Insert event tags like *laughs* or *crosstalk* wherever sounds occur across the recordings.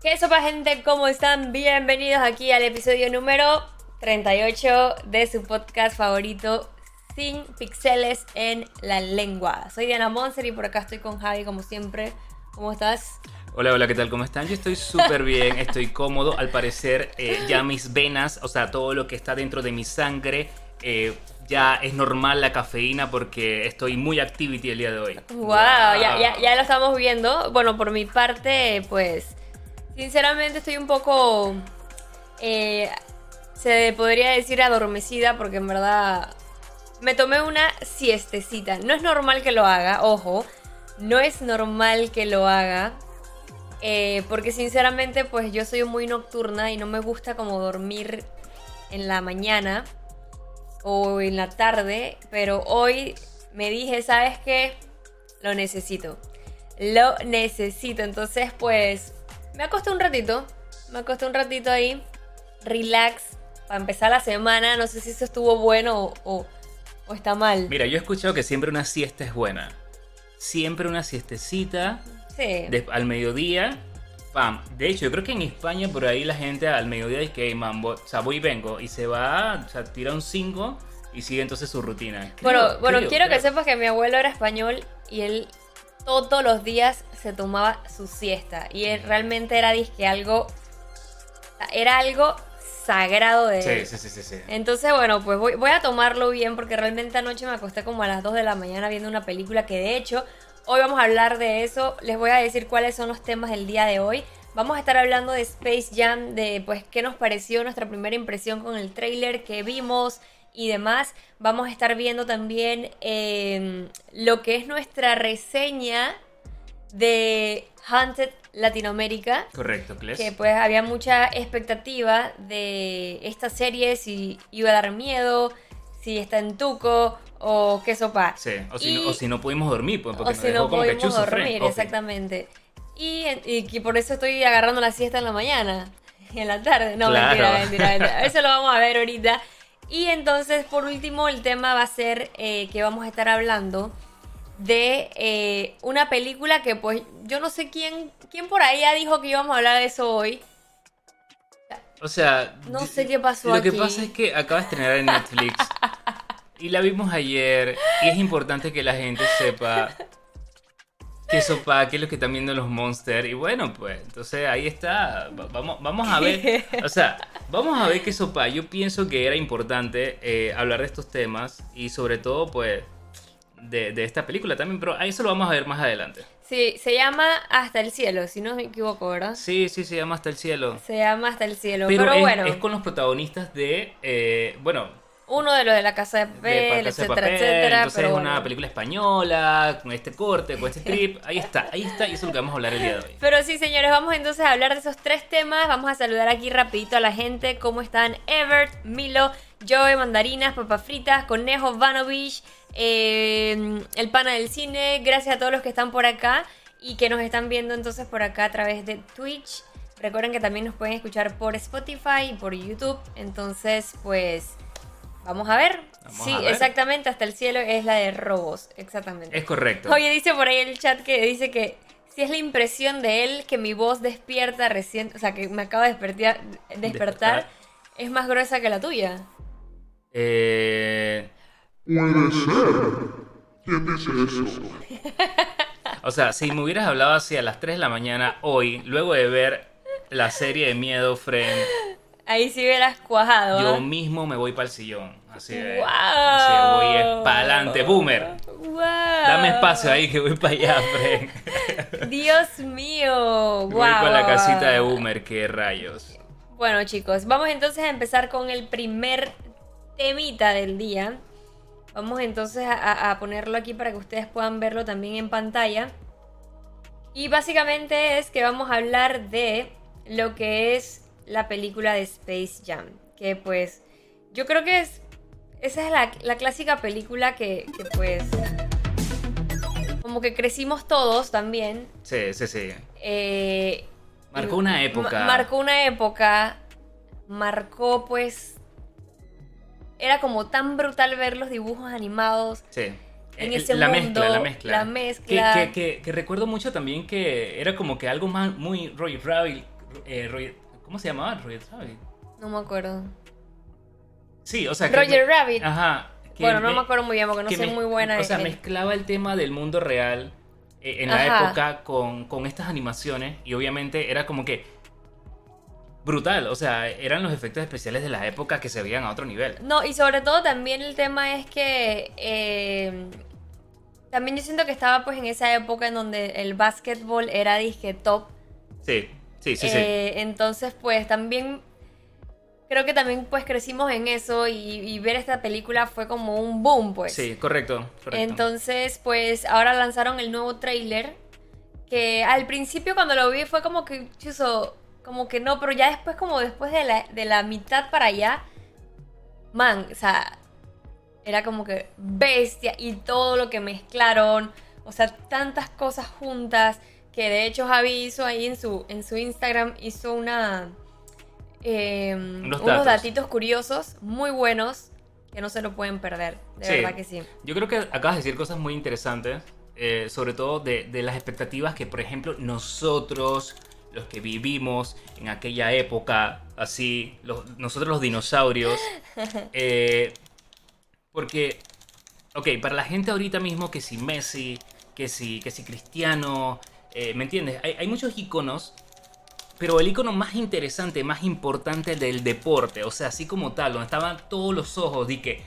¿Qué sopa gente? ¿Cómo están? Bienvenidos aquí al episodio número 38 de su podcast favorito Sin Pixeles en la Lengua. Soy Diana Monser y por acá estoy con Javi como siempre. ¿Cómo estás? Hola, hola, ¿qué tal? ¿Cómo están? Yo estoy súper bien, estoy cómodo. Al parecer eh, ya mis venas, o sea, todo lo que está dentro de mi sangre, eh, ya es normal la cafeína porque estoy muy activity el día de hoy. Wow, Ya, ya, ya lo estamos viendo. Bueno, por mi parte, pues, sinceramente estoy un poco, eh, se podría decir adormecida porque en verdad me tomé una siestecita. No es normal que lo haga, ojo, no es normal que lo haga. Eh, porque sinceramente pues yo soy muy nocturna y no me gusta como dormir en la mañana o en la tarde, pero hoy me dije, ¿sabes qué? Lo necesito. Lo necesito. Entonces pues me acosté un ratito, me acosté un ratito ahí, relax, para empezar la semana. No sé si eso estuvo bueno o, o está mal. Mira, yo he escuchado que siempre una siesta es buena. Siempre una siestecita al mediodía. Pam. De hecho, yo creo que en España por ahí la gente al mediodía dice que o sea, voy y vengo. Y se va, o sea, tira un 5 y sigue entonces su rutina. bueno, bueno quiero que sepas que mi abuelo era español y él todos los días se tomaba su siesta. Y él realmente era disque algo. Era algo sagrado de él. Sí, sí, sí, sí. Entonces, bueno, pues voy, voy a tomarlo bien porque realmente anoche me acosté como a las 2 de la mañana viendo una película que de hecho Hoy vamos a hablar de eso. Les voy a decir cuáles son los temas del día de hoy. Vamos a estar hablando de Space Jam, de pues qué nos pareció nuestra primera impresión con el trailer que vimos y demás. Vamos a estar viendo también em, lo que es nuestra reseña de Haunted Latinoamérica. Correcto, Cles. Que pues había mucha expectativa de esta serie, si iba a dar miedo, si está en Tuco o qué sopa. Sí, o si, no, o si no pudimos dormir, pues, porque o si no pudimos dormir, exactamente. Y, y, por eso estoy agarrando la siesta en la mañana, *laughs* en la tarde. No, mentira, mentira, mentira. *laughs* Eso lo vamos a ver ahorita. Y entonces, por último, el tema va a ser eh, que vamos a estar hablando de eh, una película que, pues, yo no sé quién, quién por ahí ya dijo que íbamos a hablar de eso hoy. O sea, no sé qué pasó. Lo que pasa es que acaba de estrenar en Netflix *laughs* y la vimos ayer y es importante que la gente sepa qué sopa, qué es lo que están viendo los monsters. Y bueno, pues, entonces ahí está. Vamos, vamos a ver. *laughs* O sea, vamos a ver qué sopa. Yo pienso que era importante eh, hablar de estos temas y sobre todo, pues, de, esta película también. Pero ahí eso lo vamos a ver más adelante. Sí, se llama Hasta el Cielo, si no me equivoco, ¿verdad? Sí, sí, se llama Hasta el Cielo. Se llama Hasta el Cielo, pero, bueno. Es con los protagonistas de, eh, bueno, uno de los de la casa de papel, etcétera, etcétera. Entonces es una película española, con este corte, con este strip. Ahí está, ahí está, y eso es lo que vamos a hablar el día de hoy. Pero sí, señores, vamos entonces a hablar de esos tres temas. Vamos a saludar aquí rapidito a la gente. ¿Cómo están? Evert, Milo, Joe, Mandarinas, Papas Fritas, Conejo, Vanovich, eh, El Pana del Cine. Gracias a todos los que están por acá y que nos están viendo entonces por acá a través de Twitch. Recuerden que también nos pueden escuchar por Spotify y por YouTube. Entonces, pues Vamos a ver. sí, exactamente, hasta el cielo es la de robos, exactamente. Es correcto. Oye, dice por ahí en el chat que dice que si es la impresión de él que mi voz despierta recién, o sea, que me acaba de despertar, despertar, es más gruesa que la tuya. Eh... Puede ser. ¿Quién dice eso? *laughs* o sea, si me hubieras hablado así a las 3 de la mañana hoy, luego de ver la serie de Miedo Friend Ahí sí hubieras cuajado. Yo mismo me voy para el sillón. Así de. Así voy para adelante, boomer. Dame espacio ahí que voy para allá. *laughs* Dios mío. Voy para la casita de boomer, qué rayos. Bueno, chicos, vamos entonces a empezar con el primer temita del día. Vamos entonces a, a ponerlo aquí para que ustedes puedan verlo también en pantalla. Y básicamente es que vamos a hablar de lo que es la película de Space Jam. Que pues yo creo que es... Esa es la, clásica película que, pues... Como que crecimos todos también. Sí, sí, sí. Eh, marcó una época. marcó una época. Marcó pues... Era como tan brutal ver los dibujos animados. Sí en ese la mezcla, la mezcla. La mezcla. Que, que, que, recuerdo mucho también que era como que algo más muy Roy Rabbit, eh, ¿Cómo se llamaba? Roger Rabbit. No me acuerdo. Sí, o sea. que Roger Rabbit. Ajá. Bueno, no me- me acuerdo muy bien porque no soy muy buena O sea, en- mezclaba el tema del mundo real eh, en la época con, con estas animaciones y obviamente era como que brutal. O sea, eran los efectos especiales de la época que se veían a otro nivel. No, y sobre todo también el tema es que eh, también yo siento que estaba pues en esa época en donde el básquetbol era disque top. Sí, sí, sí, sí. Eh, Entonces pues también creo que también pues crecimos en eso y, y ver esta película fue como un boom pues. Sí, correcto, correcto. Entonces pues ahora lanzaron el nuevo tráiler que al principio cuando lo vi fue como que chuzo, como que no, pero ya después como después de la, de la mitad para allá, man, o sea, era como que bestia y todo lo que mezclaron, o sea, tantas cosas juntas que de hecho Javi hizo ahí en su, en su Instagram, hizo una... eh, Unos datos. datitos curiosos, muy buenos, que no se lo pueden perder, de Sí. verdad que sí. Yo creo que acabas de decir cosas muy interesantes, eh, sobre todo de, de las expectativas que, por ejemplo, nosotros, los que vivimos en aquella época, así, los- nosotros los dinosaurios, *laughs* eh, porque, ok, para la gente ahorita mismo que si Messi, que si, que si Cristiano, eh, ¿me entiendes? Hay, hay muchos iconos pero el icono más interesante, más importante del deporte, o sea, así como tal, donde estaban todos los ojos, di que,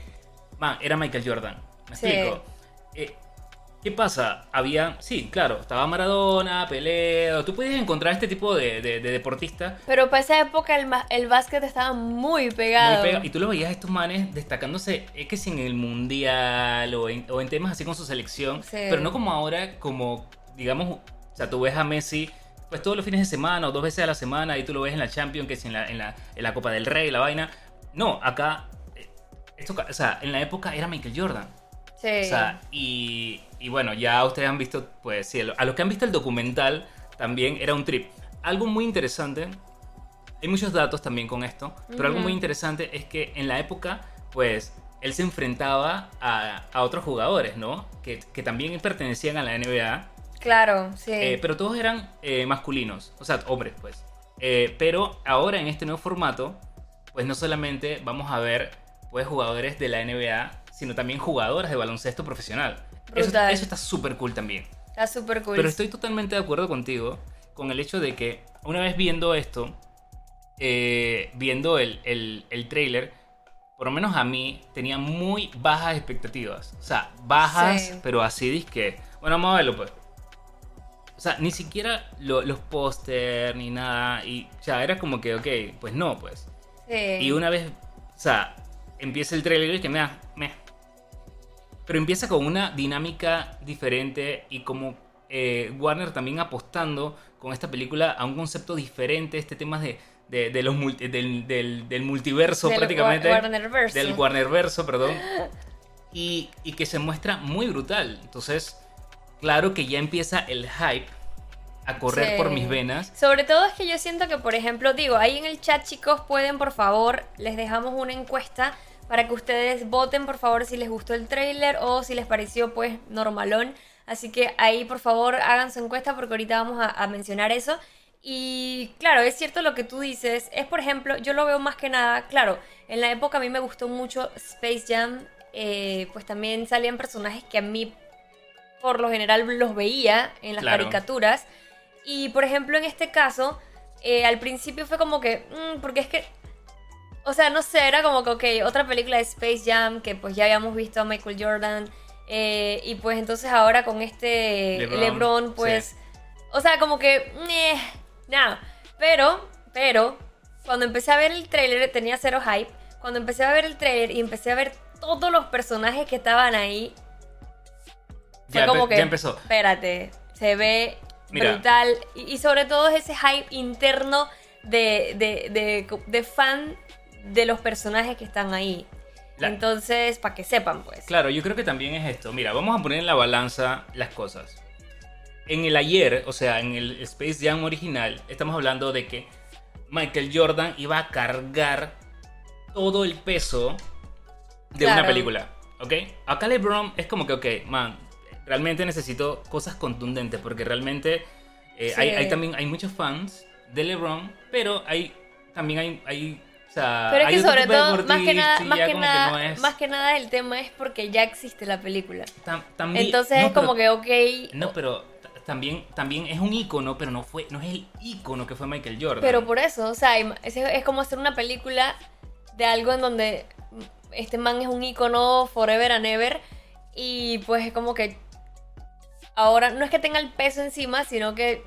man, era Michael Jordan. ¿Me Sí. explico? Eh, ¿Qué pasa? Había, sí, claro, estaba Maradona, Pelé, tú podías encontrar este tipo de, de, de deportista Pero para esa época el, el básquet estaba muy pegado. muy pega- y tú lo veías a estos manes destacándose, es que si en el mundial o en, o en temas así con su selección, Sí. pero no como ahora, como, digamos, o sea, tú ves a Messi, pues todos los fines de semana o dos veces a la semana, y tú lo ves en la Champions, que es en la, en la, en la Copa del Rey, la vaina. No, acá, eh, esto, o sea, en la época era Michael Jordan. Sí. O sea, y, y bueno, ya ustedes han visto, pues sí, a los que han visto el documental también era un trip. Algo muy interesante, hay muchos datos también con esto, pero algo Ujú. muy interesante es que en la época, pues, él se enfrentaba a, a otros jugadores, ¿no? Que, que también pertenecían a la NBA, claro, sí. eh, pero todos eran eh, masculinos, o sea, hombres, pues. Eh, pero ahora en este nuevo formato, pues no solamente vamos a ver pues jugadores de la NBA, sino también jugadoras de baloncesto profesional. Eso, eso está súper cool también. Está súper cool. Pero estoy totalmente de acuerdo contigo con el hecho de que una vez viendo esto, viendo el, el, el trailer, por lo menos a mí tenía muy bajas expectativas. O sea, bajas, Sí. pero así que Bueno, vamos a verlo pues. Sea, ni siquiera lo- los póster ni nada. Y ya era como que, ok, pues no, pues. Sí. Y una vez, o sea, empieza el trailer y que me da, me. Pero empieza con una dinámica diferente y como eh, Warner también apostando con esta película a un concepto diferente, este tema de, de, de los multi- del, del- del multiverso Del prácticamente. Wa- Warnerverso. Del Warnerverso, perdón. *gasps* Y, y que se muestra muy brutal. Entonces, claro que ya empieza el hype a correr Sí. por mis venas. Sobre todo es que yo siento que, por ejemplo, digo, ahí en el chat, chicos, pueden, por favor, les dejamos una encuesta para que ustedes voten, por favor, si les gustó el tráiler o si les pareció, pues, normalón. Así que ahí, por favor, hagan su encuesta porque ahorita vamos a, a mencionar eso. Y claro, es cierto lo que tú dices. Es, por ejemplo, yo lo veo más que nada, claro, en la época a mí me gustó mucho Space Jam. eh, pues también salían personajes que a mí, por lo general, los veía en las Claro. caricaturas. Y por ejemplo, en este caso, eh, al principio fue como que, mm, porque es que, o sea, no sé, era como que, ok, otra película de Space Jam que pues ya habíamos visto a Michael Jordan. eh, y pues entonces ahora con este LeBron, LeBron, pues, sí. o sea, como que, eh, nada. Pero, pero, cuando empecé a ver el tráiler tenía cero hype. Cuando empecé a ver el tráiler y empecé a ver todos los personajes que estaban ahí, fue Ya, como que, ya empezó. espérate, se ve Mira. brutal. Y, y sobre todo es ese hype interno de, de, de- de fan de los personajes que están ahí. La- Entonces, para que sepan, pues. Claro, yo creo que también es esto. Mira, vamos a poner en la balanza las cosas. En el ayer, o sea, en el Space Jam original, estamos hablando de que Michael Jordan iba a cargar todo el peso de una película. ¿Ok? Acá LeBron es como que, ok, man, realmente necesito cosas contundentes porque realmente eh, Sí. hay, hay también hay muchos fans de LeBron, pero hay también hay, hay o sea, Pero es que sobre todo, más que nada, más que nada, no es- más que nada el tema es porque ya existe la película. tam- también- Entonces no, es como pero- que, ok, No, pero también, también es un ícono, pero no fue, no es el ícono que fue Michael Jordan. pero por eso, o sea, es, es como hacer una película de algo en donde este man es un icono forever and ever y pues es como que ahora no es que tenga el peso encima, sino que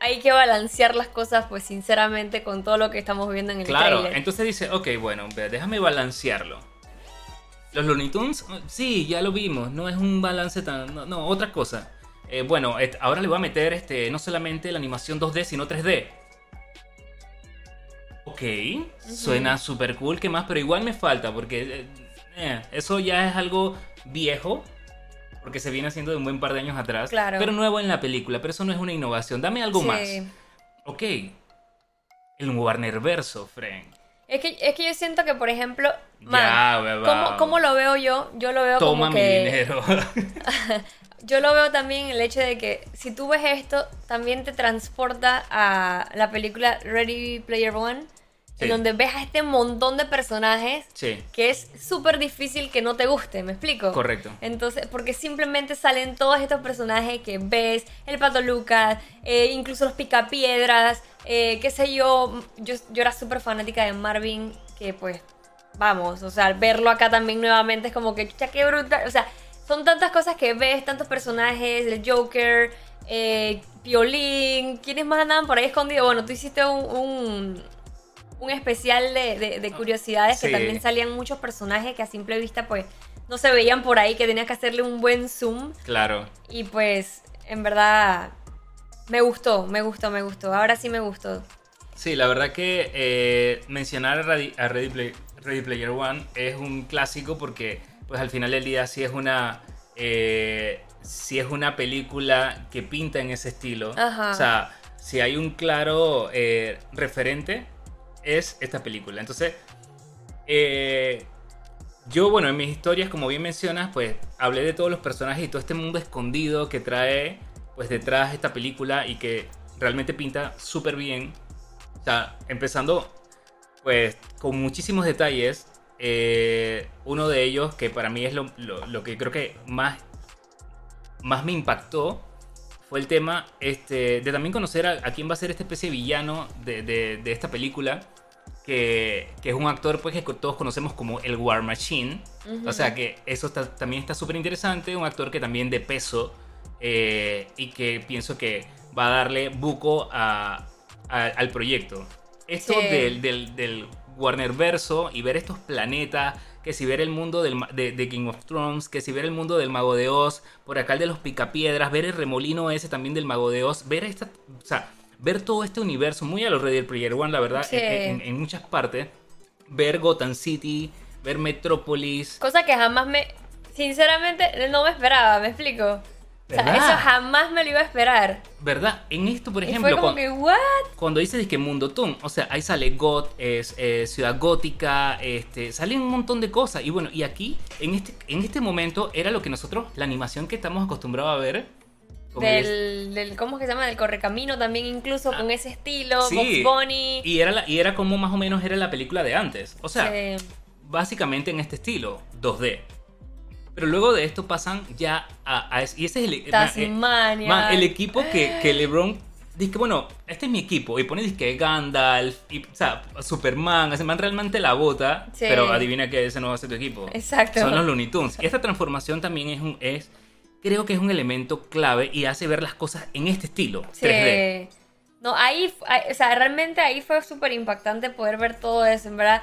hay que balancear las cosas pues sinceramente con todo lo que estamos viendo en el Claro, trailer. entonces dice, ok, bueno, déjame balancearlo. Los Looney Tunes, oh, sí, ya lo vimos, no es un balance tan... No, no, otra cosa. Eh, bueno, ahora le voy a meter este, no solamente la animación 2D, sino 3D. Ok, suena súper cool, ¿qué más? Pero igual me falta, porque eh, eh, eso ya es algo viejo, porque se viene haciendo de un buen par de años atrás, Claro. pero nuevo en la película, pero eso no es una innovación. Dame algo Sí. más. Ok, el Warner Verso, Frank. Es que, es que yo siento que, por ejemplo, man, Ya. ¿cómo, cómo lo veo yo? Yo lo veo Toma como mi que... dinero. *laughs* Yo lo veo también el hecho de que si tú ves esto, también te transporta a la película Ready Player One, Sí. en donde ves a este montón de personajes sí, que es súper difícil que no te guste, ¿me explico? correcto. Entonces, porque simplemente salen todos estos personajes que ves, el Pato Lucas, eh, incluso los Picapiedras, eh, qué sé yo, yo, yo era súper fanática de Marvin, que pues, vamos, o sea, verlo acá también nuevamente es como que, chucha, qué brutal, o sea, son tantas cosas que ves, tantos personajes, el Joker, eh, Piolín, ¿quiénes más andaban por ahí escondidos? Bueno, tú hiciste un... un un especial de, de- de curiosidades Sí. que también salían muchos personajes que a simple vista pues no se veían por ahí, que tenías que hacerle un buen zoom. Claro. Y pues, en verdad, me gustó, me gustó, me gustó. Ahora sí me gustó. Sí, la verdad que eh, mencionar a, Ready, a Ready, Play- Ready Player One es un clásico porque, pues al final del día, sí es una. eh, sí es una película que pinta en ese estilo. Ajá. O sea, si hay un claro eh, referente, es esta película. Entonces, eh, yo, bueno, en mis historias, como bien mencionas, pues hablé de todos los personajes y todo este mundo escondido que trae, pues detrás esta película y que realmente pinta súper bien. O sea, empezando, pues, con muchísimos detalles. Eh, uno de ellos, que para mí es lo, lo- lo que creo que más, más me impactó, fue el tema este, de también conocer a, a quién va a ser esta especie de villano de, de- de esta película. Que, que es un actor pues, que todos conocemos como el War Machine. O sea que eso está- también está súper interesante. Un actor que también de peso eh, y que pienso que va a darle buco a- a- al proyecto. Esto Sí. del, del, del Warner Verso y ver estos planetas, que si ver el mundo del, de, de King of Thrones, que si ver el mundo del Mago de Oz, por acá el de los Picapiedras, ver el remolino ese también del Mago de Oz, ver esta, o sea, ver todo este universo, muy a los Ready Player One, la verdad, Sí. en, en- en muchas partes, ver Gotham City, ver Metrópolis, Cosa que jamás me... Sinceramente, no me esperaba, ¿me explico? O sea, eso jamás me lo iba a esperar. ¿verdad? En esto, por y ejemplo, fue como cuan- que, ¿what? cuando dices que Mundo Toon, o sea, ahí sale Goth, es, eh, Ciudad Gótica, este, salen un montón de cosas. Y bueno, y aquí, en este, en este momento, era lo que nosotros, la animación que estamos acostumbrados a ver. Del, del, ¿cómo es que se llama? Del correcamino también incluso, con ese estilo, Ah, Sí. Box Bunny. Y era, la- y era como más o menos era la película de antes. O sea, Sí. básicamente en este estilo, 2D. Pero luego de esto pasan ya a... a- y ese es el... eh, Tasmania. Man, el equipo que, que LeBron dice que, bueno, este es mi equipo. Y pone disque Gandalf, y, o sea, Superman. Ese man realmente la bota. Sí. Pero adivina que ese no va a ser tu equipo. Exacto. Son los Looney Tunes. Y esta transformación también es un. Es, creo que es un elemento clave y hace ver las cosas en este estilo. Sí. 3D. No, ahí, ahí- o sea, realmente ahí fue súper impactante poder ver todo eso, en verdad.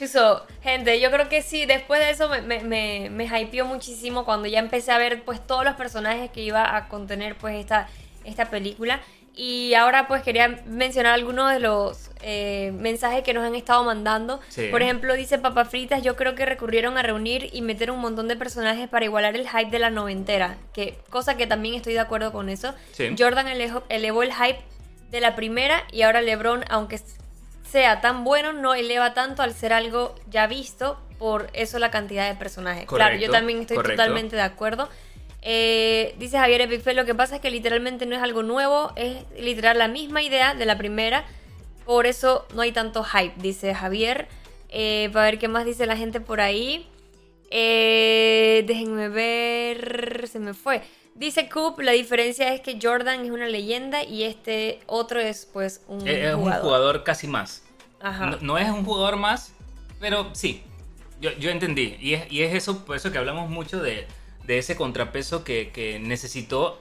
Chuso, gente, yo creo que sí, después de eso me, me, me, me hypeó muchísimo cuando ya empecé a ver pues todos los personajes que iba a contener pues esta, esta película. Y ahora pues quería mencionar algunos de los eh, mensajes que nos han estado mandando. Sí. Por ejemplo, dice Papa Fritas, yo creo que recurrieron a reunir y meter un montón de personajes para igualar el hype de la noventera. Que, cosa que también estoy de acuerdo con eso. Sí. Jordan elevó, elevó el hype de la primera y ahora LeBron, aunque sea tan bueno, no eleva tanto al ser algo ya visto, por eso la cantidad de personajes. claro, yo también estoy correcto. totalmente de acuerdo. Eh, dice Javier Epicfel, lo que pasa es que literalmente no es algo nuevo, es literal la misma idea de la primera, por eso no hay tanto hype, dice Javier. Eh, para ver qué más dice la gente por ahí. Eh, déjenme ver, se me fue. Dice Coop, la diferencia es que Jordan es una leyenda y este otro es pues un Es, es un jugador. jugador casi más. Ajá. No, no es un jugador más, pero sí. Yo, yo entendí. Y es, y es eso, por eso que hablamos mucho de, de ese contrapeso que, que necesitó.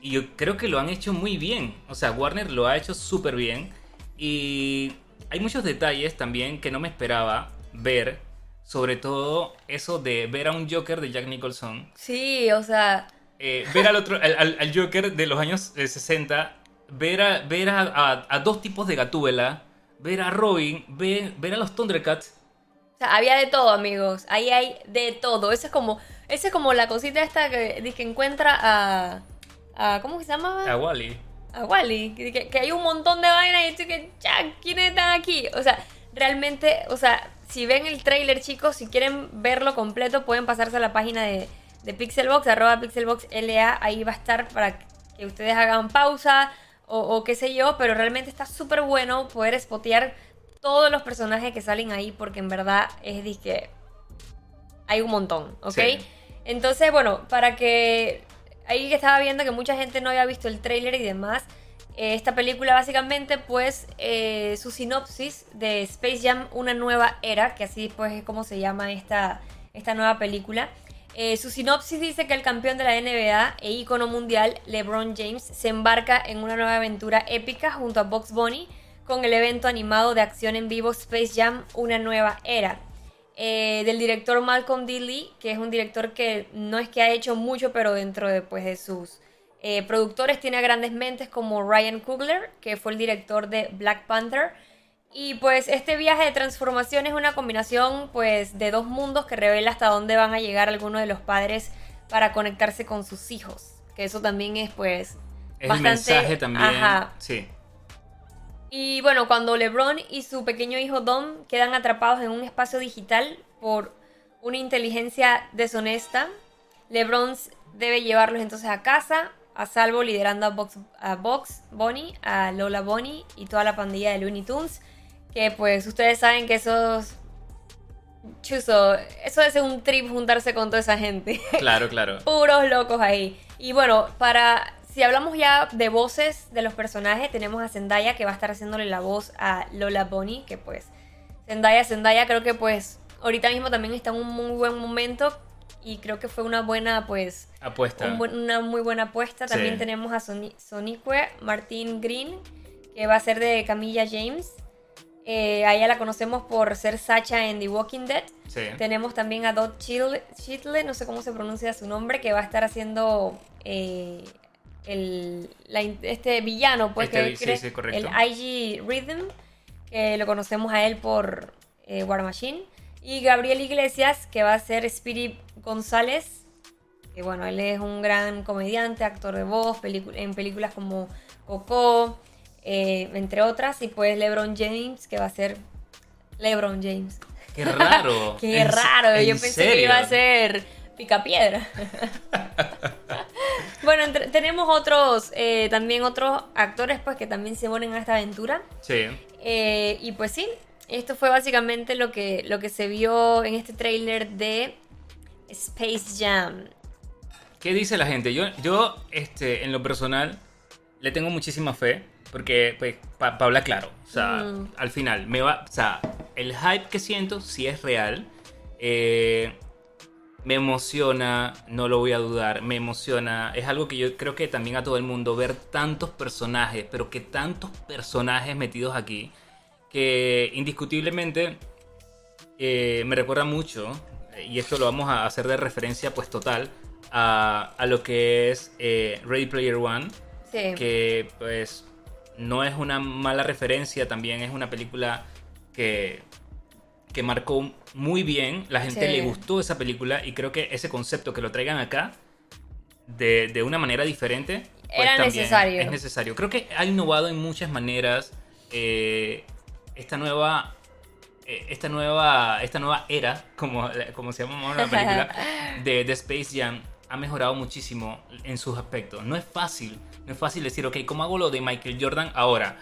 Y yo creo que lo han hecho muy bien. O sea, Warner lo ha hecho súper bien. Y hay muchos detalles también que no me esperaba ver. Sobre todo eso de ver a un Joker de Jack Nicholson. Sí, o sea, eh, ver al otro, al, al- al Joker de los años eh, 60, ver a, ver a, a- a dos tipos de Gatúbela, ver a Robin, ver, ver a los Thundercats. o sea, había de todo, amigos. Ahí hay de todo. Eso es como, eso es como la cosita esta que, que encuentra a, a ¿cómo se llama? A Wally. a Wally, que, que- hay un montón de vainas y tú que, ya, ¿quiénes están aquí? O sea, realmente, o sea, si ven el trailer, chicos, si quieren verlo completo, pueden pasarse a la página de, de Pixelbox, arroba PixelboxLA, ahí va a estar para que ustedes hagan pausa o, o qué sé yo, pero realmente está súper bueno poder spotear todos los personajes que salen ahí, porque en verdad es disque hay un montón, ¿ok? Sí. Entonces, bueno, para que ahí que estaba viendo que mucha gente no había visto el tráiler y demás, eh, esta película básicamente, pues, eh, su sinopsis de Space Jam, una nueva era, que así pues es como se llama esta, esta nueva película. Eh, su sinopsis dice que el campeón de la NBA e ícono mundial, LeBron James, se embarca en una nueva aventura épica junto a Box Bunny con el evento animado de acción en vivo Space Jam, una nueva era eh, del director Malcolm D. Lee, que es un director que no es que ha hecho mucho, pero dentro de, pues, de sus eh, productores tiene grandes mentes como Ryan Coogler, que fue el director de Black Panther. Y pues este viaje de transformación es una combinación pues de dos mundos que revela hasta dónde van a llegar algunos de los padres para conectarse con sus hijos. Que eso también es pues Es bastante... el mensaje también. Ajá, Sí. y bueno, cuando LeBron y su pequeño hijo Dom quedan atrapados en un espacio digital por una inteligencia deshonesta, LeBron debe llevarlos entonces a casa, a salvo liderando a Box, a Box Bunny, a Lola Bunny y toda la pandilla de Looney Tunes, que pues ustedes saben que esos... Chuso, eso es un trip juntarse con toda esa gente Claro, claro. *laughs* puros locos ahí. Y bueno, para si hablamos ya de voces de los personajes, tenemos a Zendaya que va a estar haciéndole la voz a Lola Bunny, que pues Zendaya, Zendaya creo que pues ahorita mismo también está en un muy buen momento y creo que fue una buena pues Apuesta. un buen- una muy buena apuesta. Sí. También tenemos a Soni- Sonique Martin Green, que va a ser de Camilla James. Eh, a ella la conocemos por ser Sacha en The Walking Dead. Sí. Tenemos también a Dot Chitle, no sé cómo se pronuncia su nombre, que va a estar haciendo eh, el, la este villano, pues Este que sí, sí, el IG Rhythm, que lo conocemos a él por eh, War Machine. Y Gabriel Iglesias, que va a ser Spirit González, que bueno, él es un gran comediante, actor de voz, en películas como Coco, eh, entre otras. Y pues LeBron James, que va a ser LeBron James. Qué raro. *laughs* Qué ¿En se- raro, yo en pensé que iba a ser picapiedra. *laughs* bueno, entre- tenemos otros, eh, también otros actores pues que también se ponen a esta aventura. Sí. Eh, y pues sí, esto fue básicamente lo que, lo que se vio en este tráiler de Space Jam. ¿Qué dice la gente? Yo, yo este, en lo personal, le tengo muchísima fe. Porque, pues, para hablar claro, o sea, Mm. al final, me va, o sea, el hype que siento sí es real. Eh, me emociona, no lo voy a dudar, me emociona. Es algo que yo creo que también a todo el mundo, ver tantos personajes, pero que tantos personajes metidos aquí, que indiscutiblemente eh, me recuerda mucho, y esto lo vamos a hacer de referencia pues total, a, a lo que es eh, Ready Player One, Sí. que pues no es una mala referencia, también es una película que, que marcó muy bien, la gente Sí. le gustó esa película y creo que ese concepto que lo traigan acá de, de una manera diferente pues, Era necesario. Es necesario. Creo que ha innovado en muchas maneras eh, esta nueva eh, esta nueva esta nueva era como, como se llama la película *laughs* de, de Space Jam ha mejorado muchísimo en sus aspectos. No es fácil, no es fácil decir, ok, ¿cómo hago lo de Michael Jordan ahora?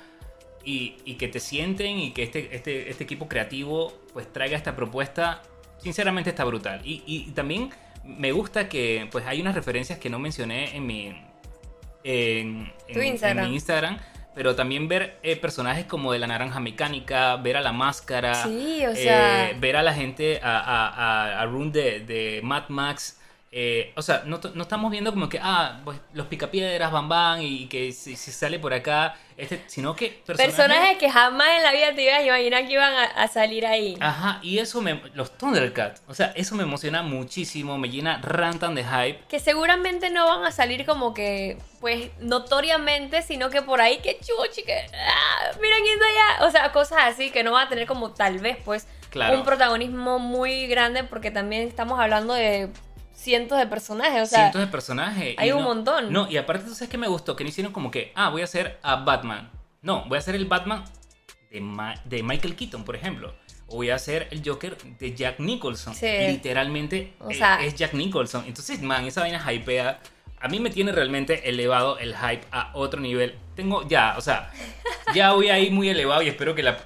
Y, y que te sienten y que este, este, este equipo creativo pues traiga esta propuesta, sinceramente está brutal. Y, y también me gusta que pues hay unas referencias que no mencioné en mi, en, en- Instagram. en mi Instagram. Pero también ver eh, personajes como de la naranja mecánica, ver a la máscara, Sí, o sea- eh, ver a la gente, a, a, a, a Rune de, de Mad Max. Eh, o sea, no, no estamos viendo como que, ah, pues los picapiedras, Bam Bam, y que si, si sale por acá, este, sino que personajes... Personajes que jamás en la vida te ibas a imaginar que iban a, a salir ahí. Ajá, y eso me... Los Thundercats, o sea, eso me emociona muchísimo, me llena rantan de hype. Que seguramente no van a salir como que, pues, notoriamente, sino que por ahí, que chuchi, que. ah, mira quién está allá. O sea, cosas así que no van a tener como tal vez, pues, Claro. un protagonismo muy grande, porque también estamos hablando de cientos de personajes. O sea, cientos de personajes. hay un no- montón. No, y aparte, ¿tú sabes qué me gustó? Que no hicieron como que, ah, voy a hacer a Batman. No, voy a hacer el Batman de, Ma- de Michael Keaton, por ejemplo. O voy a hacer el Joker de Jack Nicholson. Sí. Literalmente O eh, sea- es Jack Nicholson. Entonces, man, esa vaina hypea. A mí me tiene realmente elevado el hype a otro nivel. Tengo ya, o sea, ya voy ahí muy elevado y espero que la...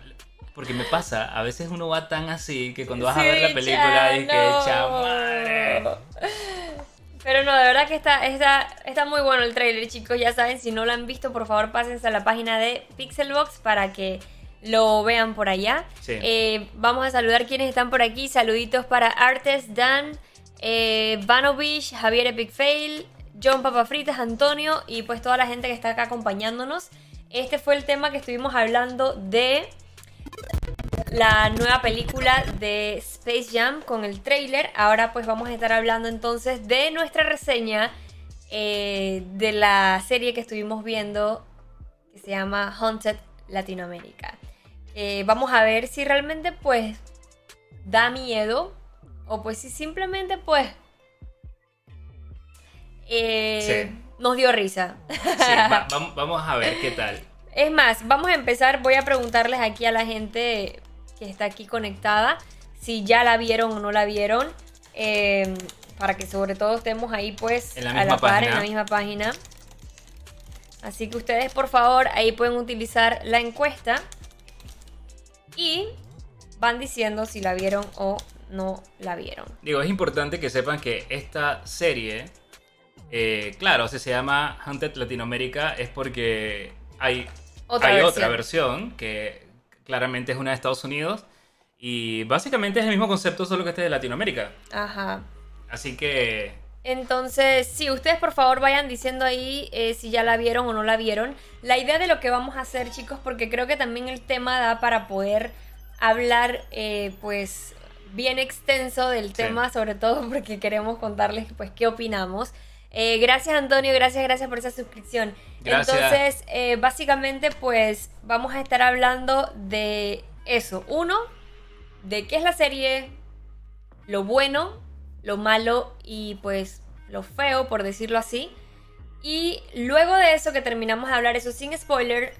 Porque me pasa, a veces uno va tan así que cuando vas a ver la película dices que. Pero no, de verdad que está, está, está muy bueno el trailer, chicos. Ya saben, si no lo han visto, por favor pásense a la página de Pixelbox para que lo vean por allá. Sí. Eh, vamos a saludar quienes están por aquí. Saluditos para Artes, Dan, eh, Vanovich, Javier Epic Fail, John Papafritas, Antonio y pues toda la gente que está acá acompañándonos. Este fue el tema que estuvimos hablando de la nueva película de Space Jam con el trailer. Ahora pues vamos a estar hablando entonces de nuestra reseña eh, de la serie que estuvimos viendo que se llama Haunted Latinoamérica. Eh, vamos a ver si realmente pues da miedo o pues si simplemente pues eh, Sí. nos dio risa. Sí, *laughs* va- vam- vamos a ver qué tal. Es más, vamos a empezar. Voy a preguntarles aquí a la gente que está aquí conectada si ya la vieron o no la vieron. eh, para que sobre todo estemos ahí pues En la a la par página. en la misma página. Así que ustedes por favor ahí pueden utilizar la encuesta y van diciendo si la vieron o no la vieron. Digo, es importante que sepan que esta serie, eh, claro, si se llama Haunted Latinoamérica, es porque hay Otra hay versión. otra versión que claramente es una de Estados Unidos y básicamente es el mismo concepto, solo que este es de Latinoamérica. Ajá. Así que Entonces, sí, ustedes por favor vayan diciendo ahí eh, si ya la vieron o no la vieron. La idea de lo que vamos a hacer, chicos, porque creo que también el tema da para poder hablar, eh, pues, bien extenso del Sí. tema, sobre todo porque queremos contarles, pues, qué opinamos. Eh, gracias, Antonio, gracias, gracias por esa suscripción. Gracias. Entonces, eh, básicamente, pues, vamos a estar hablando de eso. Uno, de qué es la serie, lo bueno, lo malo y pues lo feo, por decirlo así. Y luego de eso que terminamos de hablar, eso sin spoiler,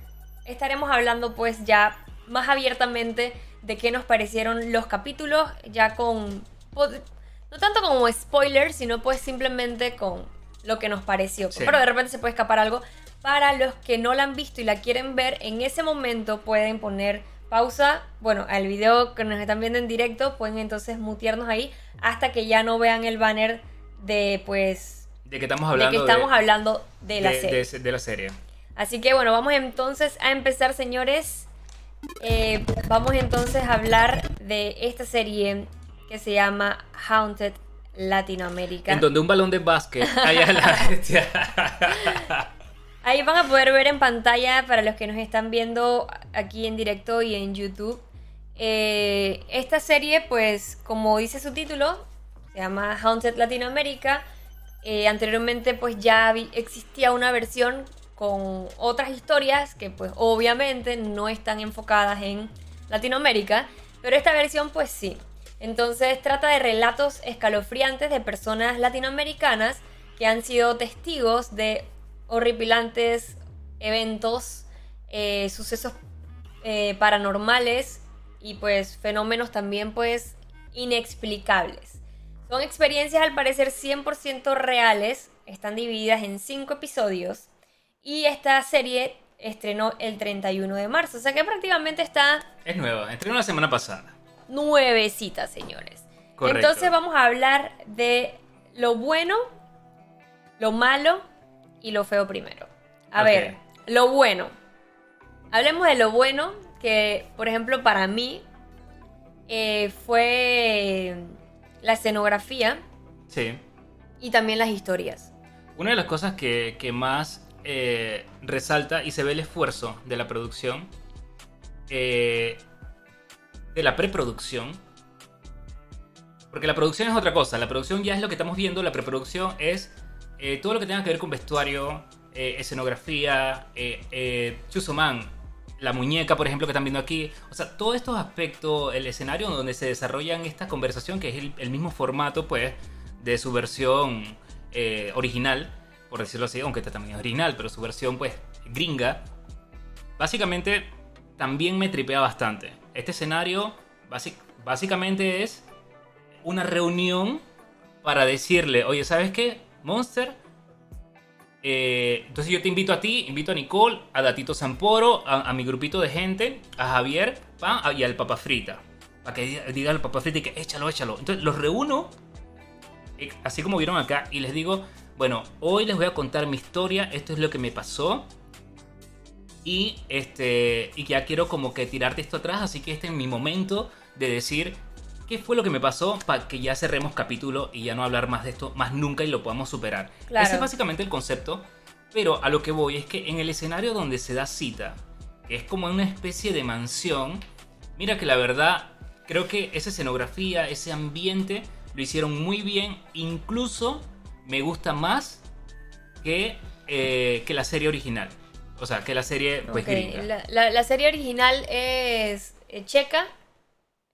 estaremos hablando pues ya más abiertamente de qué nos parecieron los capítulos, ya con... No tanto como spoiler, sino pues simplemente con lo que nos pareció. Sí. Pero de repente se puede escapar algo. Para los que no la han visto y la quieren ver, en ese momento pueden poner pausa, bueno, al video que nos están viendo en directo, pueden entonces mutearnos ahí hasta que ya no vean el banner de pues de que estamos de hablando que estamos hablando de la de- serie. de de la serie. Así que bueno, vamos entonces a empezar, señores. Eh, vamos entonces a hablar de esta serie que se llama Haunted Latinoamérica. En donde un balón de básquet allá la. *laughs* Ahí van a poder ver en pantalla para los que nos están viendo aquí en directo y en YouTube. eh, esta serie, pues, como dice su título, se llama Haunted Latinoamérica. Eh, anteriormente, pues, ya existía una versión con otras historias que, pues, obviamente no están enfocadas en Latinoamérica. Pero esta versión, pues, sí. Entonces, trata de relatos escalofriantes de personas latinoamericanas que han sido testigos de horripilantes eventos, eh, sucesos eh, paranormales y pues fenómenos también pues inexplicables. Son experiencias al parecer 100% reales, están divididas en 5 episodios y esta serie estrenó el 31 de marzo, o sea que prácticamente está Es nueva, estrenó la semana pasada. Nuevecita, señores. Correcto. Entonces vamos a hablar de lo bueno, lo malo y lo feo primero. A ver, lo bueno. Hablemos de lo bueno, que por ejemplo para mí eh, fue la escenografía Sí. y también las historias. Una de las cosas que, que más eh, resalta y se ve el esfuerzo de la producción, eh, de la preproducción, porque la producción es otra cosa, la producción ya es lo que estamos viendo, la preproducción es eh, todo lo que tenga que ver con vestuario, eh, escenografía, eh, eh, Chusoman, la muñeca, por ejemplo, que están viendo aquí. O sea, todos estos aspectos, el escenario donde se desarrollan esta conversación, que es el, mismo formato, pues, de su versión original, por decirlo así, aunque esta también es original, pero su versión, pues, gringa, básicamente también me tripea bastante. Este escenario, básicamente es una reunión para decirle, oye, ¿sabes qué? Monster, eh, entonces yo te invito a ti, invito a Nicole, a Datito Zamporo, a, mi grupito de gente, a Javier y al Papa Frita. Para que diga, diga al Papa Frita y que échalo, échalo. Entonces los reúno, eh, así como vieron acá, y les digo, bueno, hoy les voy a contar mi historia, esto es lo que me pasó. Y este. Y ya quiero como que tirarte esto atrás. Así que este es mi momento de decir qué fue lo que me pasó para que ya cerremos capítulo y ya no hablar más de esto más nunca y lo podamos superar. Claro. Ese es básicamente el concepto. Pero a lo que voy es que en el escenario donde se da cita, que es como una especie de mansión, mira que la verdad, creo que esa escenografía, ese ambiente, lo hicieron muy bien. Incluso me gusta más que, eh, que la serie original. O sea, que la serie pues gringa. La, la- la serie original es eh, checa,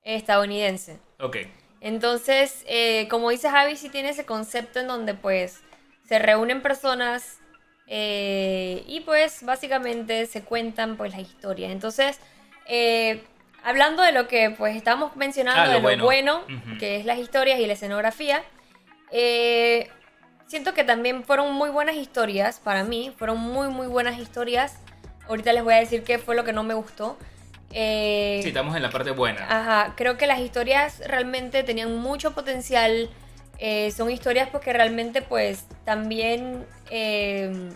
estadounidense. Ok. Entonces, eh, como dice Javi, sí tiene ese concepto en donde pues se reúnen personas eh, y pues básicamente se cuentan pues las historias. Entonces, eh, hablando de lo que pues estamos mencionando, Ah, lo de lo bueno. que es las historias y la escenografía, siento que también fueron muy buenas historias para mí, fueron muy muy buenas historias. Ahorita les voy a decir qué fue lo que no me gustó. Eh, Sí, estamos en la parte buena. Ajá, creo que las historias realmente tenían mucho potencial. eh, son historias porque realmente pues también eh,